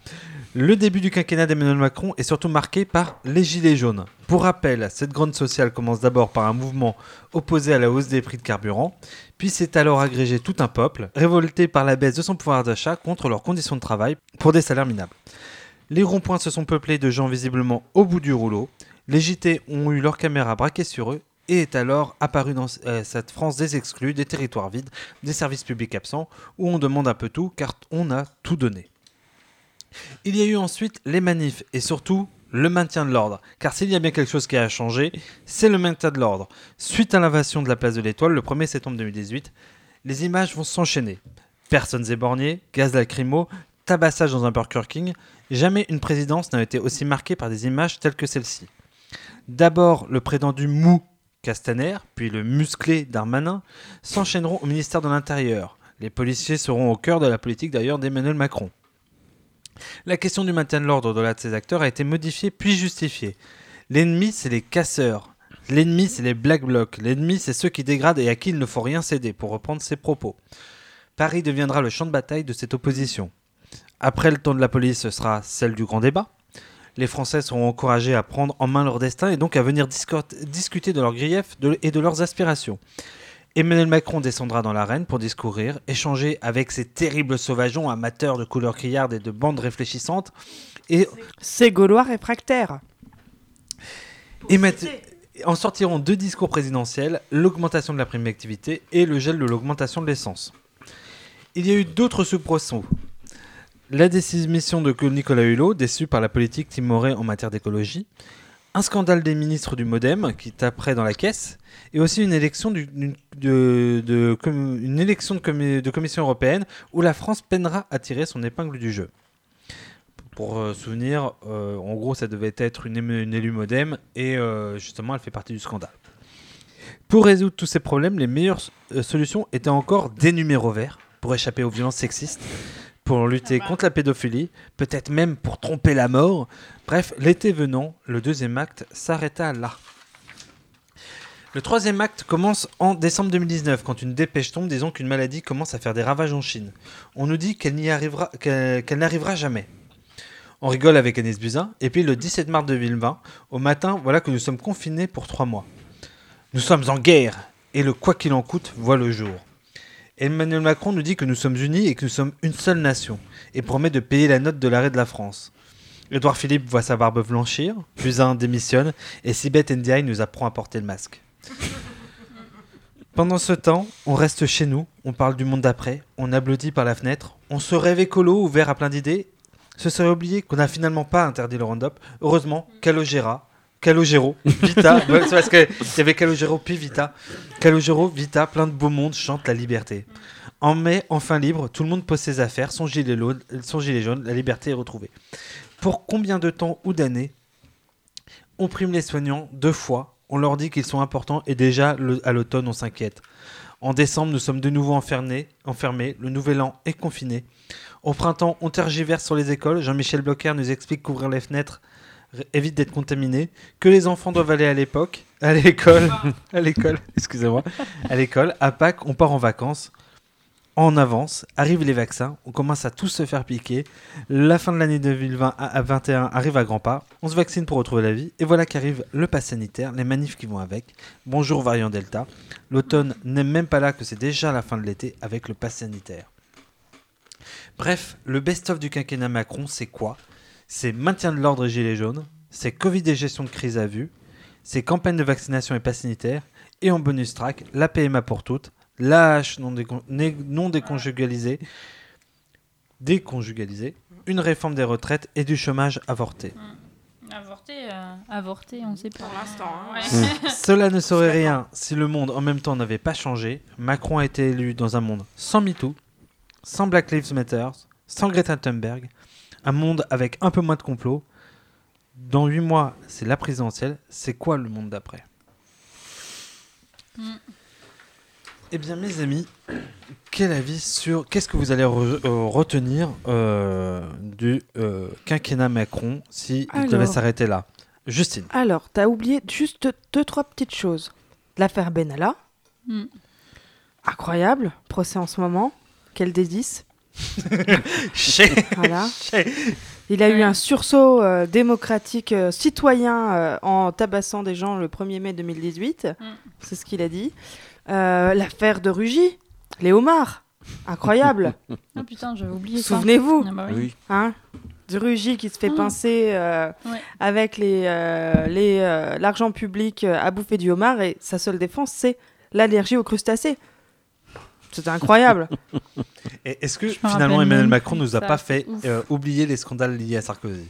Le début du quinquennat d'Emmanuel Macron est surtout marqué par les Gilets jaunes. Pour rappel, cette grande sociale commence d'abord par un mouvement opposé à la hausse des prix de carburant, puis c'est alors agrégé tout un peuple, révolté par la baisse de son pouvoir d'achat contre leurs conditions de travail pour des salaires minables. Les ronds-points se sont peuplés de gens visiblement au bout du rouleau, les JT ont eu leurs caméras braquées sur eux, et est alors apparu dans euh, cette France des exclus, des territoires vides, des services publics absents, où on demande un peu tout car on a tout donné. Il y a eu ensuite les manifs et surtout le maintien de l'ordre. Car s'il y a bien quelque chose qui a changé, c'est le maintien de l'ordre. Suite à l'invasion de la place de l'Étoile le 1er septembre 2018, les images vont s'enchaîner. Personnes éborgnées, gaz lacrymo, tabassage dans un Burger King. Jamais une présidence n'a été aussi marquée par des images telles que celle-ci. D'abord, le prétendu mou Castaner, puis le musclé Darmanin, s'enchaîneront au ministère de l'Intérieur. Les policiers seront au cœur de la politique d'ailleurs d'Emmanuel Macron. La question du maintien de l'ordre au-delà de ces acteurs a été modifiée puis justifiée. L'ennemi, c'est les casseurs. L'ennemi, c'est les black blocs. L'ennemi, c'est ceux qui dégradent et à qui il ne faut rien céder, pour reprendre ses propos. Paris deviendra le champ de bataille de cette opposition. Après le temps de la police, ce sera celle du grand débat. Les Français seront encouragés à prendre en main leur destin et donc à venir discuter de leurs griefs et de leurs aspirations. Emmanuel Macron descendra dans l'arène pour discourir, échanger avec ces terribles sauvageons amateurs de couleurs criardes et de bandes réfléchissantes, et, C'est Gaulois réfractaire. et mettre- en sortiront deux discours présidentiels, l'augmentation de la prime d'activité et le gel de l'augmentation de l'essence. Il y a eu d'autres soubresauts. La démission de Nicolas Hulot, déçu par la politique timorée en matière d'écologie, un scandale des ministres du Modem qui taperait dans la caisse, et aussi une élection, de, élection de, commi- de commission européenne où la France peinera à tirer son épingle du jeu. Pour euh, souvenir, euh, en gros, ça devait être une, élue Modem, et euh, justement, elle fait partie du scandale. Pour résoudre tous ces problèmes, les meilleures solutions étaient encore des numéros verts pour échapper aux violences sexistes, pour lutter contre la pédophilie, peut-être même pour tromper la mort. Bref, l'été venant, le deuxième acte s'arrêta là. Le troisième acte commence en décembre 2019, quand une dépêche tombe disant qu'une maladie commence à faire des ravages en Chine. On nous dit qu'elle n'y arrivera, qu'elle qu'elle n'arrivera jamais. On rigole avec Agnès Buzyn, et puis le 17 mars 2020, au matin, voilà que nous sommes confinés pour trois mois. Nous sommes en guerre, et le quoi qu'il en coûte voit le jour. Emmanuel Macron nous dit que nous sommes unis et que nous sommes une seule nation, et promet de payer la note de l'arrêt de la France. Édouard Philippe voit sa barbe blanchir, Buzyn démissionne, et Sibeth Ndiaye nous apprend à porter le masque. Pendant ce temps, on reste chez nous, on parle du monde d'après, on applaudit par la fenêtre, on se rêve écolo, ouvert à plein d'idées. Ce serait oublié qu'on n'a finalement pas interdit le Roundup. Heureusement, Calogera, Calogero, Vita, ouais, c'est parce qu'il y avait Calogero puis Vita. Calogero, Vita, plein de beau monde chantent la liberté. En mai, enfin libre, tout le monde pose ses affaires, son gilet, lau- son gilet jaune, la liberté est retrouvée. Pour combien de temps ou d'années on prime les soignants deux fois, on leur dit qu'ils sont importants et déjà le- à l'automne on s'inquiète. En décembre, nous sommes de nouveau enfermés, enfermés, le nouvel an est confiné. Au printemps, on tergiverse sur les écoles. Jean-Michel Blocher nous explique qu'ouvrir les fenêtres évite d'être contaminé, que les enfants doivent aller à l'époque, à l'école, à l'école, excusez-moi, à l'école, à Pâques, on part en vacances. En avance, arrivent les vaccins, on commence à tous se faire piquer. La fin de l'année 2020 à à 21 arrive à grands pas. On se vaccine pour retrouver la vie. Et voilà qu'arrive le pass sanitaire, les manifs qui vont avec. Bonjour variant Delta. L'automne n'est même pas là que c'est déjà la fin de l'été avec le pass sanitaire. Bref, le best-of du quinquennat Macron, c'est quoi? C'est maintien de l'ordre et gilets jaunes, c'est Covid et gestion de crise à vue, c'est campagne de vaccination et pass sanitaire, et en bonus track, la PMA pour toutes, l'AH non, décon- non déconjugalisé, déconjugalisé, une réforme des retraites et du chômage avorté. Avorter, euh, avorter, on sait pas. Pour l'instant, hein. Ouais. Cela ne saurait rien si le monde en même temps n'avait pas changé. Macron a été élu dans un monde sans MeToo, sans Black Lives Matter, sans Greta Thunberg, un monde avec un peu moins de complot. Dans huit mois, c'est la présidentielle. C'est quoi le monde d'après Mm. Eh bien, mes amis, quel avis sur qu'est-ce que vous allez re- euh, retenir euh, du euh, quinquennat Macron si il devait s'arrêter là? Justine. Alors, t'as oublié juste deux, deux, trois petites choses. L'affaire Benalla, Mm. incroyable, procès en ce moment. Quel délice. Voilà. Il a eu un sursaut euh, démocratique euh, citoyen euh, en tabassant des gens le 1er mai 2018. Mm. C'est ce qu'il a dit. Euh, L'affaire de Rugy, les homards. Incroyable. Ah putain, j'avais oublié ça. Souvenez-vous, Ah bah oui. Oui. hein, du Rugy qui se fait Ah. pincer euh, Ouais. avec les, euh, les, euh, l'argent public euh, à bouffer du homard et sa seule défense, c'est l'allergie aux crustacés. C'était incroyable. Et Est-ce que finalement Emmanuel Macron nous a ça, pas fait euh, oublier les scandales liés à Sarkozy?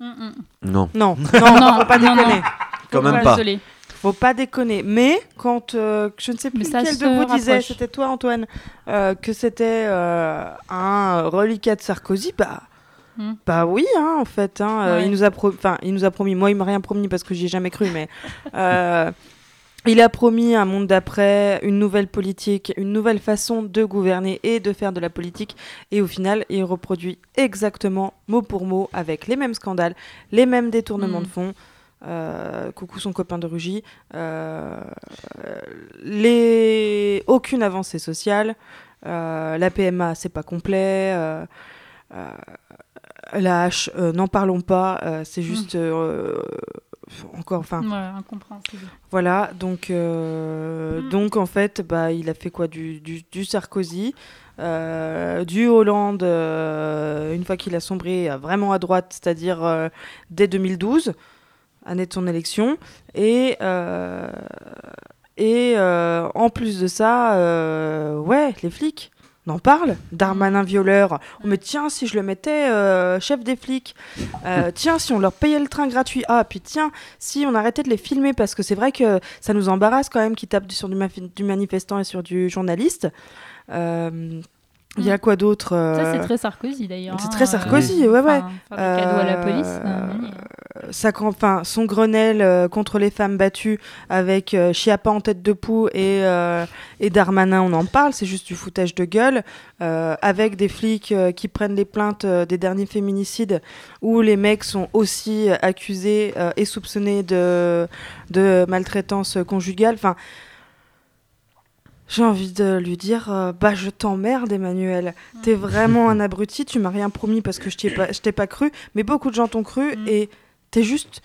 Mm, mm. Non, Non, non, Non, faut pas non, déconner. non. quand même pas. Désolé. Faut pas déconner. Mais quand euh, je ne sais plus lequel de vous disait, c'était toi Antoine, euh, que c'était euh, un reliquat de Sarkozy, bah. Hmm. Bah oui, hein, en fait. hein, euh, Ouais. il, nous a pro- enfin, il nous a promis. Moi, il m'a rien promis parce que j'y ai jamais cru, mais euh, il a promis un monde d'après, une nouvelle politique, une nouvelle façon de gouverner et de faire de la politique. Et au final, il reproduit exactement mot pour mot avec les mêmes scandales, les mêmes détournements Hmm. de fonds. Euh, coucou son copain de Rugy. Euh, les... Aucune avancée sociale. Euh, la PMA, c'est pas complet. La H, n'en parlons pas. c'est juste. euh, encore. Enfin, Ouais, incompréhensible. voilà, donc, euh, Mm. donc en fait, bah, il a fait quoi Du, du, du Sarkozy, euh, du Hollande, euh, une fois qu'il a sombré vraiment à droite, c'est-à-dire dès 2012, année de son élection. Et, et en plus de ça, ouais, les flics. On en parle Darmanin violeur. Oh, mais tiens, si je le mettais euh, chef des flics. Euh, tiens, si on leur payait le train gratuit. Ah, puis tiens, si on arrêtait de les filmer parce que c'est vrai que ça nous embarrasse quand même qu'ils tapent sur du manifestant et sur du journaliste. Euh, Il y a quoi d'autre Ça, euh, c'est très Sarkozy d'ailleurs. c'est hein, très Sarkozy, ouais, ouais. enfin, Faire des cadeaux à la police. Euh, euh, sa camp- enfin, son Grenelle euh, contre les femmes battues avec euh, Chiappa en tête de poux et, euh, et Darmanin, on en parle, c'est juste du foutage de gueule, euh, avec des flics euh, qui prennent les plaintes euh, des derniers féminicides où les mecs sont aussi euh, accusés euh, et soupçonnés de, de maltraitance conjugale. Enfin, j'ai envie de lui dire, euh, bah je t'emmerde Emmanuel, t'es vraiment un abruti, tu m'as rien promis parce que je t'ai pas, je t'ai pas cru, mais beaucoup de gens t'ont cru Mm. et t'es juste,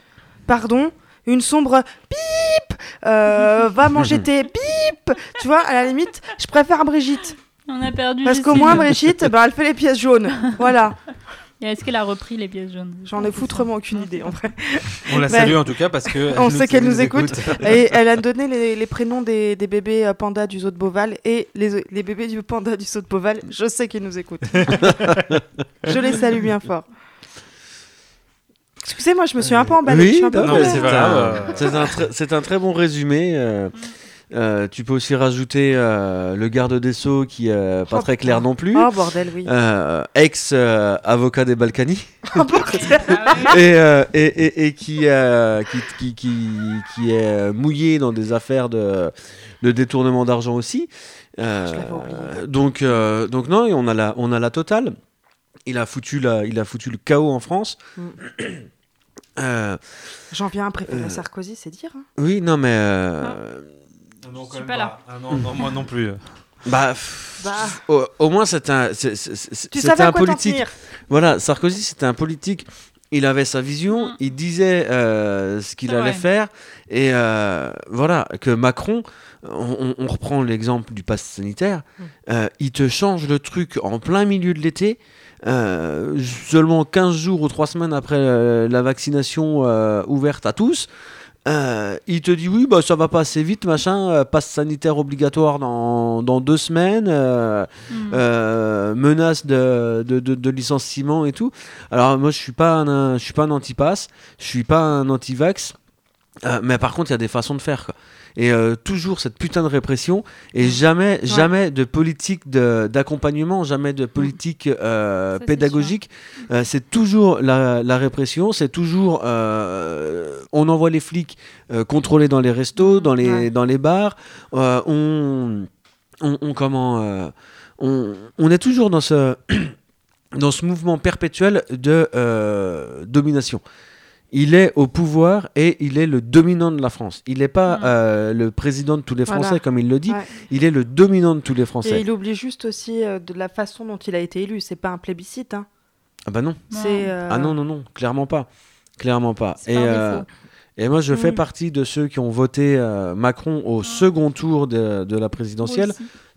pardon, une sombre bip, euh, va manger tes bip, tu vois, à la limite, je préfère Brigitte, On a perdu. parce qu'au moins Brigitte, ben, elle fait les pièces jaunes, voilà, Est-ce qu'elle a repris les pièces jaunes j'en ai foutrement aucune idée en vrai. On la Mais- salue en tout cas parce que On sait qu'elle nous écoute. Et elle a donné les, les prénoms des, des bébés euh, pandas du zoo de Beauval et les, les bébés du panda du zoo de Beauval. Je sais qu'ils nous écoutent. je les salue bien fort. Excusez-moi, je me suis un peu emballée. je Oui, c'est un, un très- c'est un très bon résumé. euh, euh, tu peux aussi rajouter euh, le garde des Sceaux qui est pas Oh, très clair non plus. Oh bordel, oui. Euh, ex euh, avocat des Balkany Oh, et, euh, et, et, et qui, euh, qui, qui, qui, est euh, mouillé dans des affaires de, de détournement d'argent aussi. Euh, Je donc, euh, donc non, on a la, on a la totale. Il a foutu la, il a foutu le chaos en France. Mm. Euh, J'en viens à préférer Euh. Sarkozy, c'est dire. hein. oui, non, mais euh, Non, Je suis pas là. Ah non, non, moi non plus. bah, Bah. au, au moins c'était un, c'était politique. Voilà, Sarkozy, c'était un politique. Il avait sa vision, Mm. il disait euh, ce qu'il allait vrai. faire. Et euh, voilà, que Macron, on, reprend l'exemple du pass sanitaire, Mm. euh, il te change le truc en plein milieu de l'été. euh, seulement 15 jours ou 3 semaines après euh, la vaccination euh, ouverte à tous, Euh, il te dit oui, bah, ça va pas assez vite, machin, euh, passe sanitaire obligatoire dans, dans deux semaines, euh, Mm. euh, menace de, de, de- de licenciement et tout. Alors moi je suis pas un, je suis pas un anti-pass, je suis pas un anti-vax, mais par contre il y a des façons de faire. Quoi. Et euh, toujours cette putain de répression. Et jamais, jamais de politique de- d'accompagnement, jamais de politique euh, Ça, pédagogique. Euh, c'est toujours la, la répression, c'est toujours on envoie les flics contrôler dans les restos, dans les, Ouais. dans les bars, on, on, on- comment on, on est toujours dans ce dans ce mouvement perpétuel de euh, domination. Il est au pouvoir et il est le dominant de la France. Il n'est pas Mm. euh, le président de tous les Voilà. Français comme il le dit. Ouais. Il est le dominant de tous les Et Français. il oublie juste aussi euh, de la façon dont il a été élu. C'est pas un plébiscite. Hein. Ah bah non. C'est. euh, Ah non non non, clairement pas, clairement pas. Et euh, défaut. Et moi je fais Mm. partie de ceux qui ont voté euh, Macron au second tour de, de la présidentielle.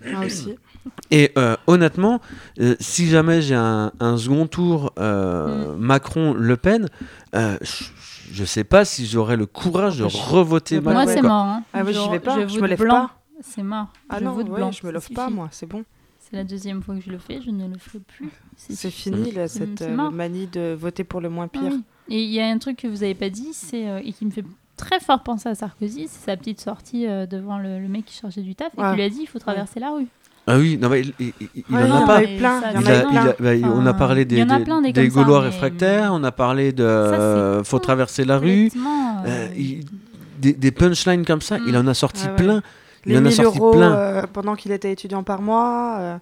Moi aussi. Moi aussi. Et euh, honnêtement, euh, si jamais j'ai un, un second tour euh, Macron-Le Pen, euh, je- je sais pas si j'aurais le courage de je- revoter Moi, Moi, Macron. c'est mort. hein. Ah oui, Genre, vais pas. Je, vote me lève blanc. pas. C'est mort. Ah je non, vote ouais, blanc. je me lève pas, moi. C'est bon. C'est la deuxième fois que je le fais, je ne le ferai plus. C'est fini là, cette Mm, manie de voter pour le moins Ah pire. oui. Et il y a un truc que vous avez pas dit, c'est euh, et qui me fait très fort penser à Sarkozy, c'est sa petite sortie euh, devant le, le mec qui chargeait du taf et Ouais. qui lui a dit il faut traverser la rue. Ah oui, non, mais il, il- il- il Ouais, en a pas. il y en a eu plein, il Il il bah, on a parlé il des, a des- plein des des comme ça, Gaulois mais- réfractaires, on a parlé de Ça, euh, faut traverser la rue, euh, il- des, des punchlines comme ça, Mm. il en a sorti Ah ouais. plein. Il Les en a 1000 sorti euros plein. euh, pendant qu'il était étudiant par mois.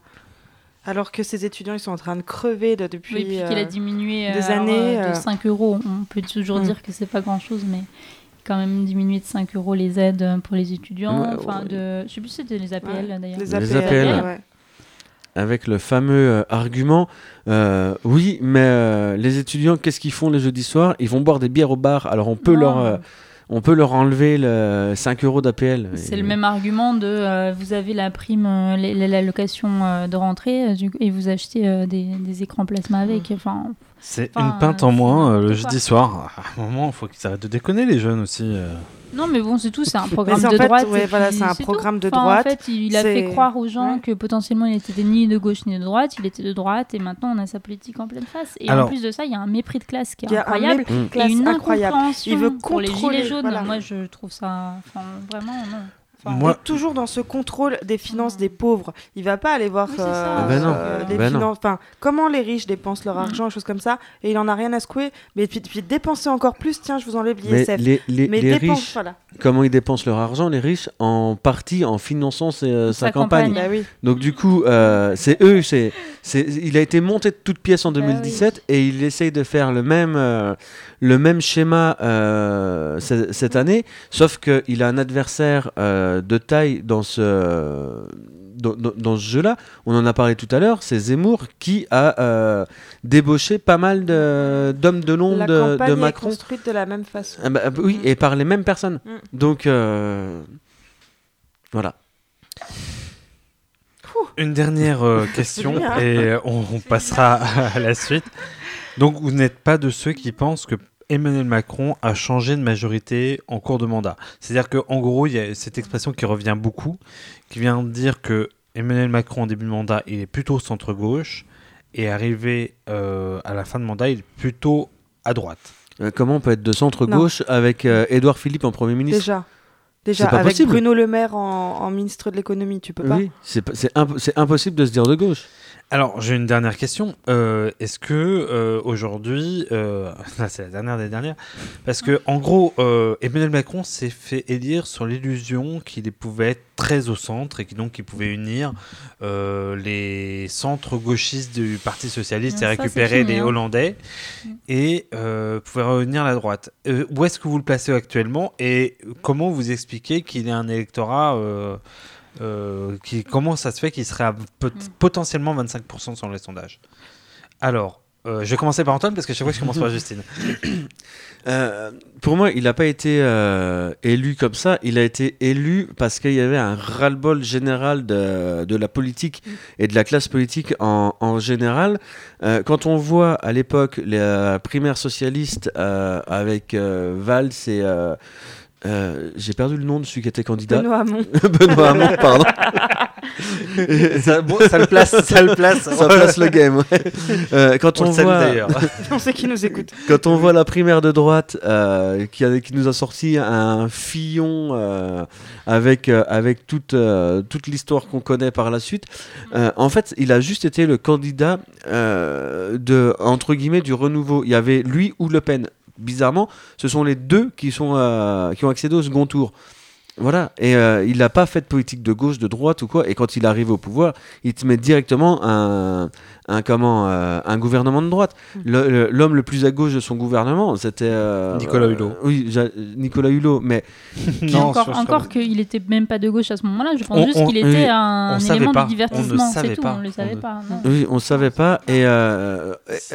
Euh, alors que ces étudiants, ils sont en train de crever de- depuis. oui, puis qu'il euh, a diminué des euh, années, euh, euh. de 5 euros. On peut toujours Mm. dire que c'est pas grand chose, mais quand même diminué de 5 euros les aides euh, pour les étudiants. Ouais, enfin, ouais. de, je sais plus si c'était les APL ouais, d'ailleurs. Les Les APL. APL. ouais. avec le fameux euh, argument euh, oui, mais euh, les étudiants, qu'est-ce qu'ils font les jeudis soirs? Ils vont boire des bières au bar. Alors on peut Non. leur euh, on peut leur enlever le 5 euros d'APL. C'est Et- le même argument de euh, vous avez la prime, euh, l'allocation euh, de rentrée euh, et vous achetez des, des écrans plasma avec. Enfin, C'est Enfin, une pinte en c'est moins euh, le jeudi soir. À un moment, il faut qu'ils arrêtent de déconner, les jeunes aussi. euh. non, mais bon, c'est tout, c'est un programme en de fait, droite. ouais, et voilà, puis c'est un tout. programme de Enfin, droite. En fait, il a C'est- fait croire aux gens Ouais. que potentiellement il était ni de gauche ni de droite, il était de droite et maintenant on a sa politique en pleine face. Et Alors- en plus de ça, il y a un mépris de classe qui est Il y a un incroyable. mépris de. Et classe une incroyable. incompréhension Il veut pour les contrôler, gilets jaunes. voilà. Moi, je trouve ça, enfin, vraiment non. Enfin, Moi- toujours dans ce contrôle des finances des pauvres. Il va pas aller voir Oui, ça. Ah ben euh, les Ben non. finances, enfin comment les riches dépensent leur Mm. argent, choses comme ça, et il en a rien à secouer. Mais puis, puis dépenser encore plus, tiens, je vous enlève Mais l'ISF. les, les, Mais les dépense, riches, voilà. comment ils dépensent leur argent Les riches, en partie en finançant ses, euh, sa, Sa campagne. campagne. Bah oui. Donc du coup, euh, c'est eux, c'est, il a été monté de toutes pièces en Bah oui. 2017 et il essaye de faire le même, euh, le même schéma euh, ce- cette année, sauf qu'il a un adversaire euh, de taille dans ce, dans, ce jeu-là. On en a parlé tout à l'heure, c'est Zemmour qui a euh, débauché pas mal de, d'hommes de l'ombre La de, campagne de est Macron. construite de la même façon. Ah bah, ah bah oui, Mm. et par les mêmes personnes. Mm. Donc euh, voilà. Une dernière euh, question et euh, on, on passera à la suite. Donc, vous n'êtes pas de ceux qui pensent que Emmanuel Macron a changé de majorité en cours de mandat. C'est-à-dire qu'en gros, il y a cette expression qui revient beaucoup, qui vient de dire que Emmanuel Macron, en début de mandat, il est plutôt centre-gauche, et arrivé euh, à la fin de mandat, il est plutôt à droite. Euh, comment on peut être de centre-gauche avec euh, Édouard Philippe en Premier ministre? Déjà. Déjà, C'est pas avec possible. Bruno Le Maire en, en ministre de l'économie, tu peux pas. Oui, c'est pas- c'est imp- c'est impossible de se dire de gauche. Alors, j'ai une dernière question. Euh, Est-ce que euh, aujourd'hui, euh, c'est la dernière des dernières, parce que en gros, euh, Emmanuel Macron s'est fait élire sur l'illusion qu'il pouvait être très au centre et qu'il donc il pouvait unir les centres gauchistes du Parti socialiste Ah, et récupérer fini, les. Hollandais Mm. et pouvait revenir la droite. Où est-ce que vous le placez actuellement et comment vous expliquez qu'il ait un électorat euh, qui, comment ça se fait qu'il serait à pot- Mm. potentiellement 25% sur les sondages? Alors, euh, je vais commencer par Antoine parce que chaque fois je commence par Justine. Euh, pour moi, il n'a pas été euh, élu comme ça. Il a été élu parce qu'il y avait un ras-le-bol général de, de la politique et de la classe politique en, en général. Euh, quand on voit à l'époque les primaires socialistes euh, avec euh, Valls et, euh, J'ai perdu le nom de celui qui était candidat. Benoît Hamon. Benoît Hamon, pardon. ça, bon, ça le place, ça le place. Ça place le game. ouais. Euh, quand On on, voit, d'ailleurs. On sait qui nous écoute. quand on voit la primaire de droite euh, qui, a- qui nous a sorti un fillon euh, avec, euh, avec toute, euh, toute l'histoire qu'on connaît par la suite, euh, en fait, il a juste été le candidat euh, de, entre guillemets, du renouveau. Il y avait lui ou Le Pen. Bizarrement, ce sont les deux qui, sont, euh, qui ont accédé au second tour. Voilà, et euh, il n'a pas fait de politique de gauche, de droite ou quoi. Et quand il arrive au pouvoir, il te met directement un, un comment, euh, un gouvernement de droite. Le- le- L'homme le, plus à gauche de son gouvernement, c'était euh, Nicolas Hulot. euh, oui, Nicolas Hulot. Mais Non, encore, encore qu'il était même pas de gauche à ce moment-là. Je pense On- juste qu'il oui, était un élément pas. de On ne divertissement. savait C'est tout, pas. on le On savait ne- pas. non. oui, on savait pas. Et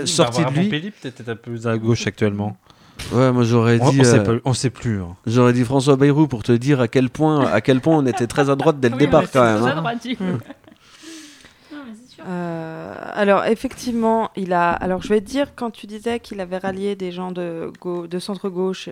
sorti de lui, peut-être un peu à gauche actuellement. Ouais, moi j'aurais On, dit, on sait euh, pas, on sait plus. hein. j'aurais dit François Bayrou pour te dire à quel point, à quel point on était très à droite dès le Oui, départ quand même. hein. droite. Mm. Non, sûr. Euh, alors effectivement, il a. Alors je vais te dire quand tu disais qu'il avait rallié des gens de, centre gauche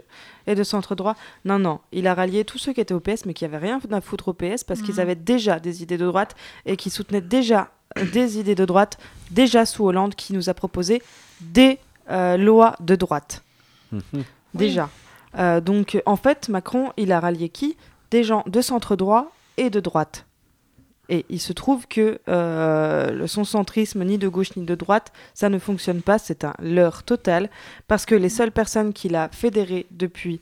et de centre droit. Non, non, il a rallié tous ceux qui étaient au PS mais qui avaient rien à foutre au PS parce qu'ils Mhm. avaient déjà des idées de droite et qui soutenaient déjà euh, des idées de droite déjà sous Hollande qui nous a proposé des euh, lois de droite Mhm. déjà. Euh, donc en fait, Macron, il a rallié qui? Des gens de centre droit et de droite. Et il se trouve que euh, son centrisme, ni de gauche ni de droite, ça ne fonctionne pas, c'est un leurre total, parce que les seules personnes qu'il a fédérées depuis,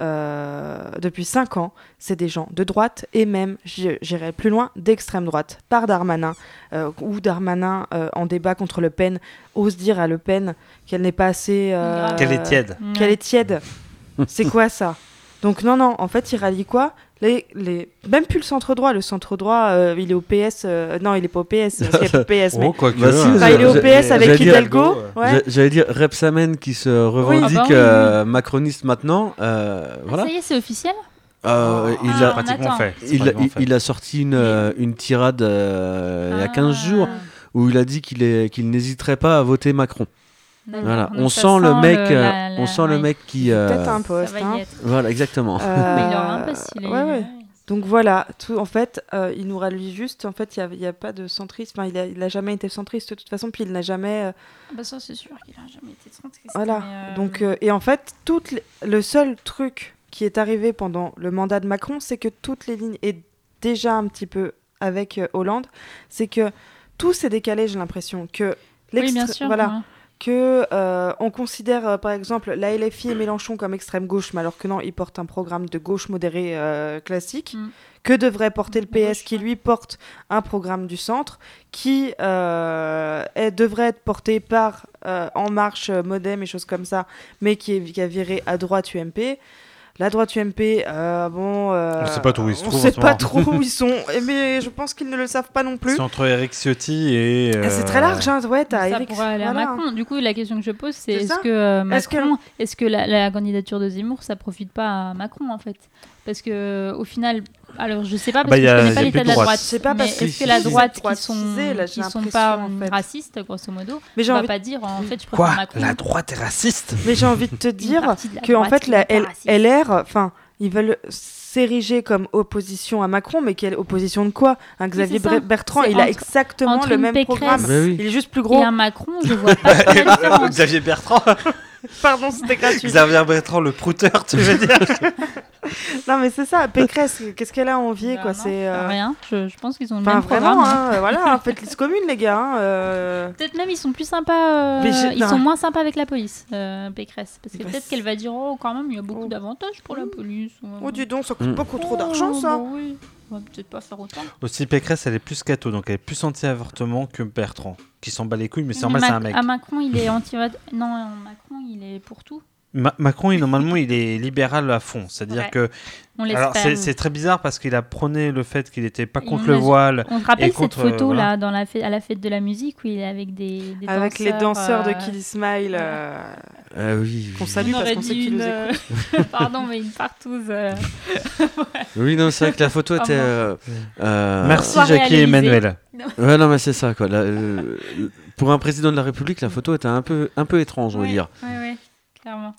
euh, depuis 5 ans, c'est des gens de droite et même, j'i- j'irai plus loin, d'extrême droite, par Darmanin, euh, où Darmanin, euh, en débat contre Le Pen, ose dire à Le Pen qu'elle n'est pas assez... euh. Qu'elle est tiède. Qu'elle est tiède. C'est quoi ça? Donc non, non, en fait, il rallie quoi? Les, les... Même plus le centre droit. Le centre droit, euh, il est au PS. euh, Non, il est pas au PS. parce qu'il y a plus de PS. mais... Oh, quoi que. Bah si, Enfin, il est au PS avec Hidalgo. Ouais. J'allais dire Repsamen qui se revendique Ah bah oui, euh, macroniste maintenant. euh, voilà. Ça y est, c'est officiel? Euh, il, Ah, a, pratiquement fait. Il, a, pratiquement il- fait. il a sorti une, euh, une tirade euh, il y a 15 Ah. jours où il a dit qu'il est- qu'il n'hésiterait pas à voter Macron. Voilà, on sent le mec, euh, la- la- on sent le mec qui, euh, Peut-être un Ça poste. hein. voilà, exactement. Euh, Mais il aura un poste. il est- ouais, ouais. Donc voilà, tout, en fait, euh, il nous rallie juste. En fait, il n'y a, pas de centriste. Enfin, il n'a il a jamais été centriste de toute façon. Puis il n'a jamais. euh, Ah Bah ça, c'est sûr qu'il a jamais été centriste. Voilà. euh, Donc, euh, et en fait, toutes les- le seul truc qui est arrivé pendant le mandat de Macron, c'est que toutes les lignes, et déjà un petit peu avec euh, Hollande, c'est que tout s'est décalé, j'ai l'impression. Que Oui, bien sûr. Voilà. ouais. Que euh, on considère, euh, par exemple, la LFI et Mélenchon comme extrême gauche, mais alors que non, ils portent un programme de gauche modéré euh, classique. Mm. Que devrait porter le PS, qui lui porte un programme du centre, qui est- devrait être porté par En Marche, Modem et choses comme ça, mais qui, est, qui a viré à droite UMP. La droite UMP, euh, bon. euh, On sait pas trop où ils se On trouvent sait pas trop où ils sont, et- mais je pense qu'ils ne le savent pas non plus. C'est entre Eric Ciotti et. Et C'est euh, très large, hein, ouais, t'as Eric. pourrait aller voilà. à Macron. Du coup, la question que je pose, c'est est-ce que euh, Est-ce que- Macron, est-ce que la, la candidature de Zemmour, ça profite pas à Macron en fait? Parce que au final, alors je sais pas parce Bah, que je connais pas l'état de la droite. droite. C'est pas mais parce que est-ce si, que la droite qui sont là, qui sont pas en fait. racistes grosso modo, Mais j'ai va envie, pas dire en fait je préfère Quoi Macron. La droite est raciste mais j'ai envie de te dire que en fait la L-. LR, enfin, ils veulent s'ériger comme opposition à Macron, mais quelle opposition de quoi Xavier Bertrand, il a exactement le même Pécresse programme. Oui. Il est juste plus Et gros. un Macron, je vois pas. Xavier Bertrand Pardon, c'était gratuit. Xavier Bertrand, le prouteur, tu veux dire? non, mais c'est ça. Pécresse, qu'est-ce qu'elle a à envier, Bah quoi C'est. euh, Rien, je, je pense qu'ils ont le Enfin, même vraiment, programme. hein. euh, voilà, hein, faites liste commune, les gars. hein, euh. Peut-être même ils sont plus sympas, euh, ils non. sont moins sympas avec la police, euh, Pécresse. Parce que Bah, peut-être qu'elle va dire, oh quand même, il y a beaucoup Oh. d'avantages pour la police. ou, euh, Oh, dis donc, ça coûte Mm. beaucoup trop oh, d'argent, ça. bah oui. On va peut-être pas faire autant. Aussi, Pécresse, elle est plus catho, donc elle est plus anti-avortement que Bertrand, qui s'en bat les couilles, mais c'est normal, c'est un mec. À Macron, il est anti Non, Macron, il est pour tout. Ma- Macron, il, normalement, il est libéral à fond. C'est-à-dire Ouais. que. On Alors, l'espère. c'est c'est très bizarre parce qu'il a prôné le fait qu'il n'était pas contre on le voile. On te rappelle Et cette contre, euh, photo voilà. là dans la fête, à la fête de la musique où il est avec des, des Avec les danseurs de euh, Kill Smile. euh, Ah oui, Qu'on oui. salue on parce aurait qu'on sait dit qu'ils nous une, écoutent. Pardon, mais une partouze. euh, Oui, non, c'est vrai que la photo était. Euh, euh, Merci, Jackie et. Emmanuel. Ouais, non, mais c'est ça, quoi. La- euh, pour un président de la République, la photo était un peu, un peu étrange, on va ouais, dire. Ouais, ouais, clairement.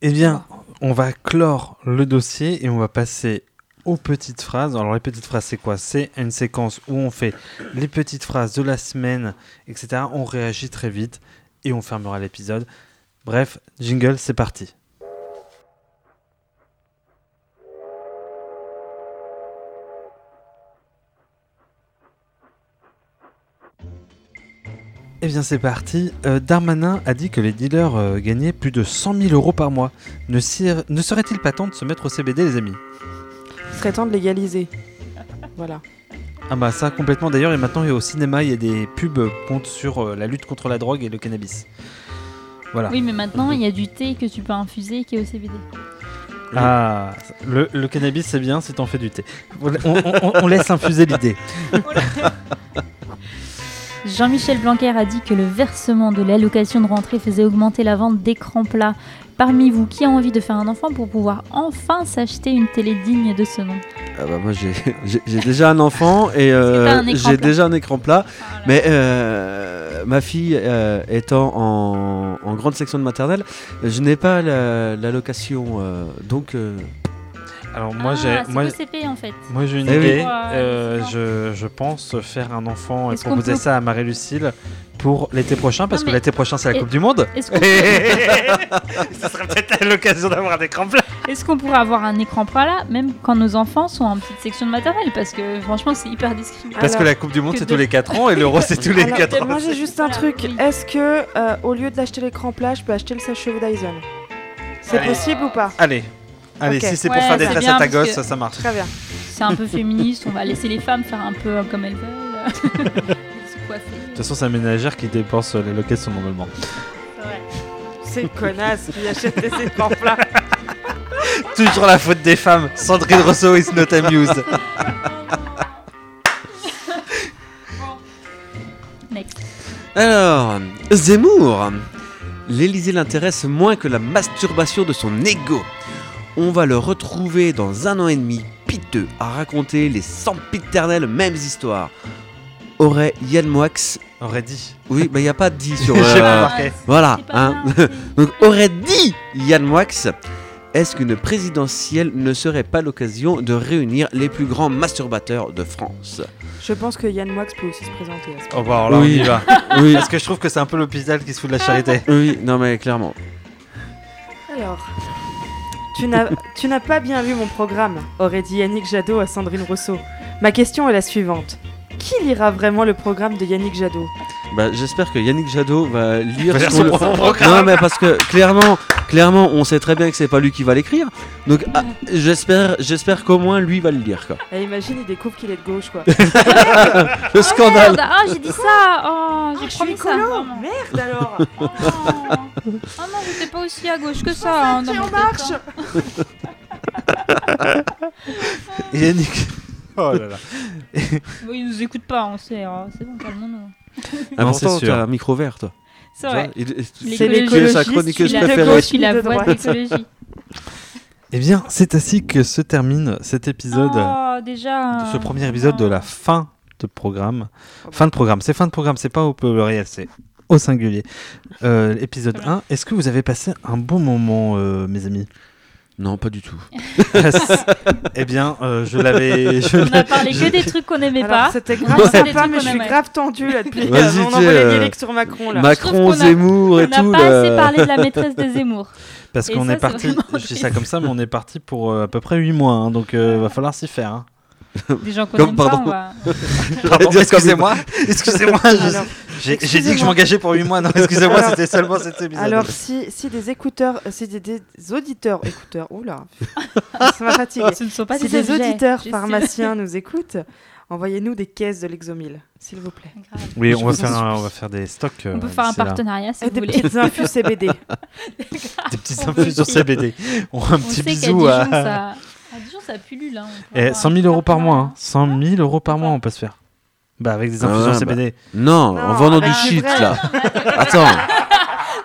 Eh bien, on va clore le dossier et on va passer aux petites phrases. Alors les petites phrases, c'est quoi? C'est une séquence où on fait les petites phrases de la semaine, etc. On réagit très vite et on fermera l'épisode. Bref, jingle, c'est parti. Eh bien c'est parti. Euh, Darmanin a dit que les dealers euh, gagnaient plus de 100 000 euros par mois. Ne, serait-il pas temps de se mettre au CBD les amis? Il serait temps de légaliser. Voilà. Ah bah ça complètement d'ailleurs et maintenant au cinéma il y a des pubs contre sur euh, la lutte contre la drogue et le cannabis. Voilà. Oui, mais maintenant, il y a du thé que tu peux infuser qui est au CBD. Ah, le, le cannabis c'est bien si t'en fais du thé. On, on- on- on laisse infuser l'idée. Jean-Michel Blanquer a dit que le versement de l'allocation de rentrée faisait augmenter la vente d'écrans plats. Parmi vous, qui a envie de faire un enfant pour pouvoir enfin s'acheter une télé digne de ce nom Ah bah moi j'ai- déjà un enfant et euh, j'ai déjà un écran plat. Mais euh, ma fille euh, étant en, en grande section de maternelle, je n'ai pas la- l'allocation. donc Alors moi Ah, j'ai c'est moi, OCP en fait. moi j'ai une Eh oui. idée. Euh, je, je pense faire un enfant et proposer peut- ça à Marie-Lucille pour l'été prochain parce Non, que l'été prochain c'est la Et- Coupe du Monde. Est-ce qu'on Ce serait peut-être l'occasion d'avoir un écran plat. est-ce qu'on pourrait avoir un écran plat là, même quand nos enfants sont en petite section de maternelle? Parce que franchement, c'est hyper discriminant. Parce que la Coupe du Monde c'est de- tous les 4 ans et l'Euro c'est tous les Alors, 4 ans. moi j'ai juste un Voilà, truc. oui. Est-ce que euh, au lieu de l'acheter l'écran plat, je peux acheter le sèche-cheveux Dyson C'est possible ou pas? Allez, allez, si c'est pour Ouais, faire des c'est tresses à ta gosse, que- ça, ça marche. Très bien. C'est un peu féministe, on va laisser les femmes faire un peu comme elles veulent. se coiffer. De toute façon, c'est un ménagère qui dépense euh, les locations normalement. C'est une connasse qui achète des écrans plats. Toujours la faute des femmes. Sandrine Rousseau is not amused. Next. alors Zemmour, l'Élysée l'intéresse moins que la masturbation de son ego. On va le retrouver dans un an et demi piteux à raconter les sempiternelles mêmes histoires. Aurait Yann Moix Aurait dit. Oui, bah il n'y a pas de dit sur. J'ai euh, pas remarqué. Voilà. Hein. Donc aurait dit Yann Moix, est-ce qu'une présidentielle ne serait pas l'occasion de réunir les plus grands masturbateurs de France? Je pense que Yann Moix peut aussi se présenter à ce Oh bah alors là, Oui. on y va. Oui, Parce que je trouve que c'est un peu l'hôpital qui se fout de la charité. oui, non mais clairement. Alors, tu n'as, pas bien lu mon programme, aurait dit Yannick Jadot à Sandrine Rousseau. Ma question est la suivante. Qui lira vraiment le programme de Yannick Jadot Bah, j'espère que Yannick Jadot va lire son propre programme. Non mais parce que clairement, clairement, on sait très bien que c'est pas lui qui va l'écrire. Donc ah, j'espère, j'espère qu'au moins lui va le lire quoi. Et imagine, il découvre qu'il est de gauche, quoi. Le scandale. Merde, Ah, j'ai dit ça Oh, j'ai suis promis ça vraiment. Merde alors Oh. oh non, j'étais pas aussi à gauche que ça. hein, en marche hein. Yannick. Oh là là. Bon, ils nous écoutent pas, on sait. hein, C'est bon, calmons-nous. Ah, Non, pourtant, c'est sûr. t'as un micro vert toi. C'est vrai. Il- C'est sa chroniqueuse je suis la préférée. suis la de voix de droite. l'écologie. Eh bien, c'est ainsi que se termine cet épisode. Oh, déjà. de ce premier épisode de la fin de programme. Fin de programme, c'est fin de programme, c'est pas au pluriel, c'est au singulier. Euh, épisode Voilà. 1, est-ce que vous avez passé un bon moment, euh, mes amis? Non, pas du tout. Eh bien, euh, je l'avais. je On a parlé que des trucs qu'on aimait Alors, pas. c'était grave sympa, mais je suis grave tendue là depuis. Vas-y, on envoie les euh, lyrics sur Macron là. Macron, qu'on a- Zemmour On et n'a tout. pas là. assez parlé de la maîtresse de Zemmour. Parce Et qu'on est parti, je dis ça comme ça, mais on est parti pour euh, à peu près 8 mois, hein, donc euh, va falloir s'y faire. hein. Des gens qu'on Comme- aime pas, pardon. on va. Excusez-moi, excusez-moi, j'ai j'ai dit que je m'engageais pour 8 mois, non, excusez-moi, Alors- c'était seulement cet épisode. Alors, si, si des écouteurs, euh, si des, des auditeurs, écouteurs, oula, ça m'a fatigué. Ce ne sont pas Si des, des auditeurs pharmaciens nous écoutent, envoyez-nous des caisses de l'Exomil, s'il vous plaît. Oui, on va, faire un- on va faire des stocks. euh, On peut faire un partenariat si vous des voulez. petites infus CBD. Des petits On infus peut sur. CBD. On un On petit bisou à. À Dijon, ça pullule. Hein. Eh, avoir 100 un 000 euros par mois, hein. partenariat. 100 000 euros par mois, on peut se faire. Bah, avec des Ah infusions ouais, CBD. Non, Non, en vendant avec du shit vrai. là. Attends.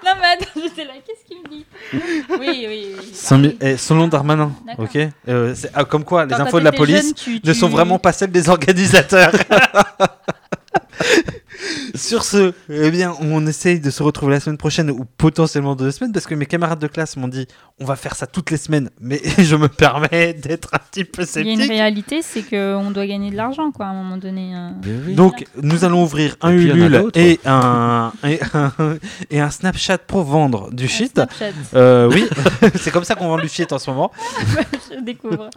Non, mais attends, j'étais là, qu'est-ce qu'il me dit? Oui, oui, oui. 100 000 oui. eh, selon Darmanin, ok? Euh, ah, Comme quoi, les Quand- infos de la police jeune, tu- ne sont vraiment pas celles des organisateurs. Sur ce, eh bien, on essaye de se retrouver la semaine prochaine ou potentiellement deux semaines parce que mes camarades de classe m'ont dit on va faire ça toutes les semaines, mais je me permets d'être un petit peu Il y a une sceptique. réalité, c'est qu'on doit gagner de l'argent, quoi, à un moment donné. euh. Donc, nous allons ouvrir un Et Ulule et un, et, un, et un Snapchat pour vendre du shit. Snapchat. Euh, oui, c'est comme ça qu'on vend du shit en ce moment. Je découvre.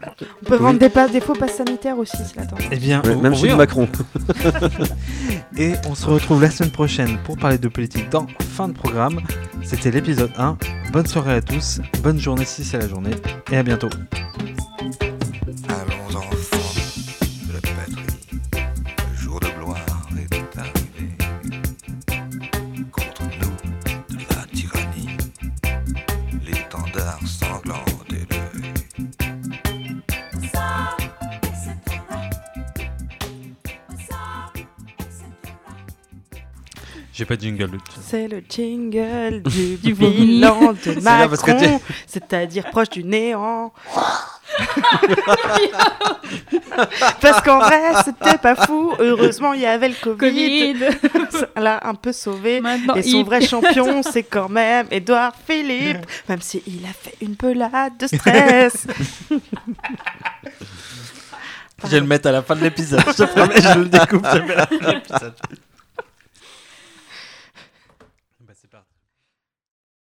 On peut vendre des, passes, des faux passes sanitaires aussi, c'est la tendance. Eh bien, Ouais, même oui, chez on- Macron. Et on se retrouve la semaine prochaine pour parler de politique dans fin de programme. C'était l'épisode 1. Bonne soirée à tous, bonne journée si c'est la journée, et à bientôt. J'ai pas de jingle. C'est le jingle du, Du bilan de Macron, c'est-à-dire proche du néant. Parce qu'en vrai, c'était pas fou. Heureusement, il y avait le Covid. Covid. Ça l'a un peu sauvé. Maintenant, Et son il- vrai champion, c'est quand même Édouard Philippe, même s'il a fait une pelade de stress. Je vais le mettre à la fin de l'épisode. Je te promets, je le découpe, je le mets à la fin de l'épisode.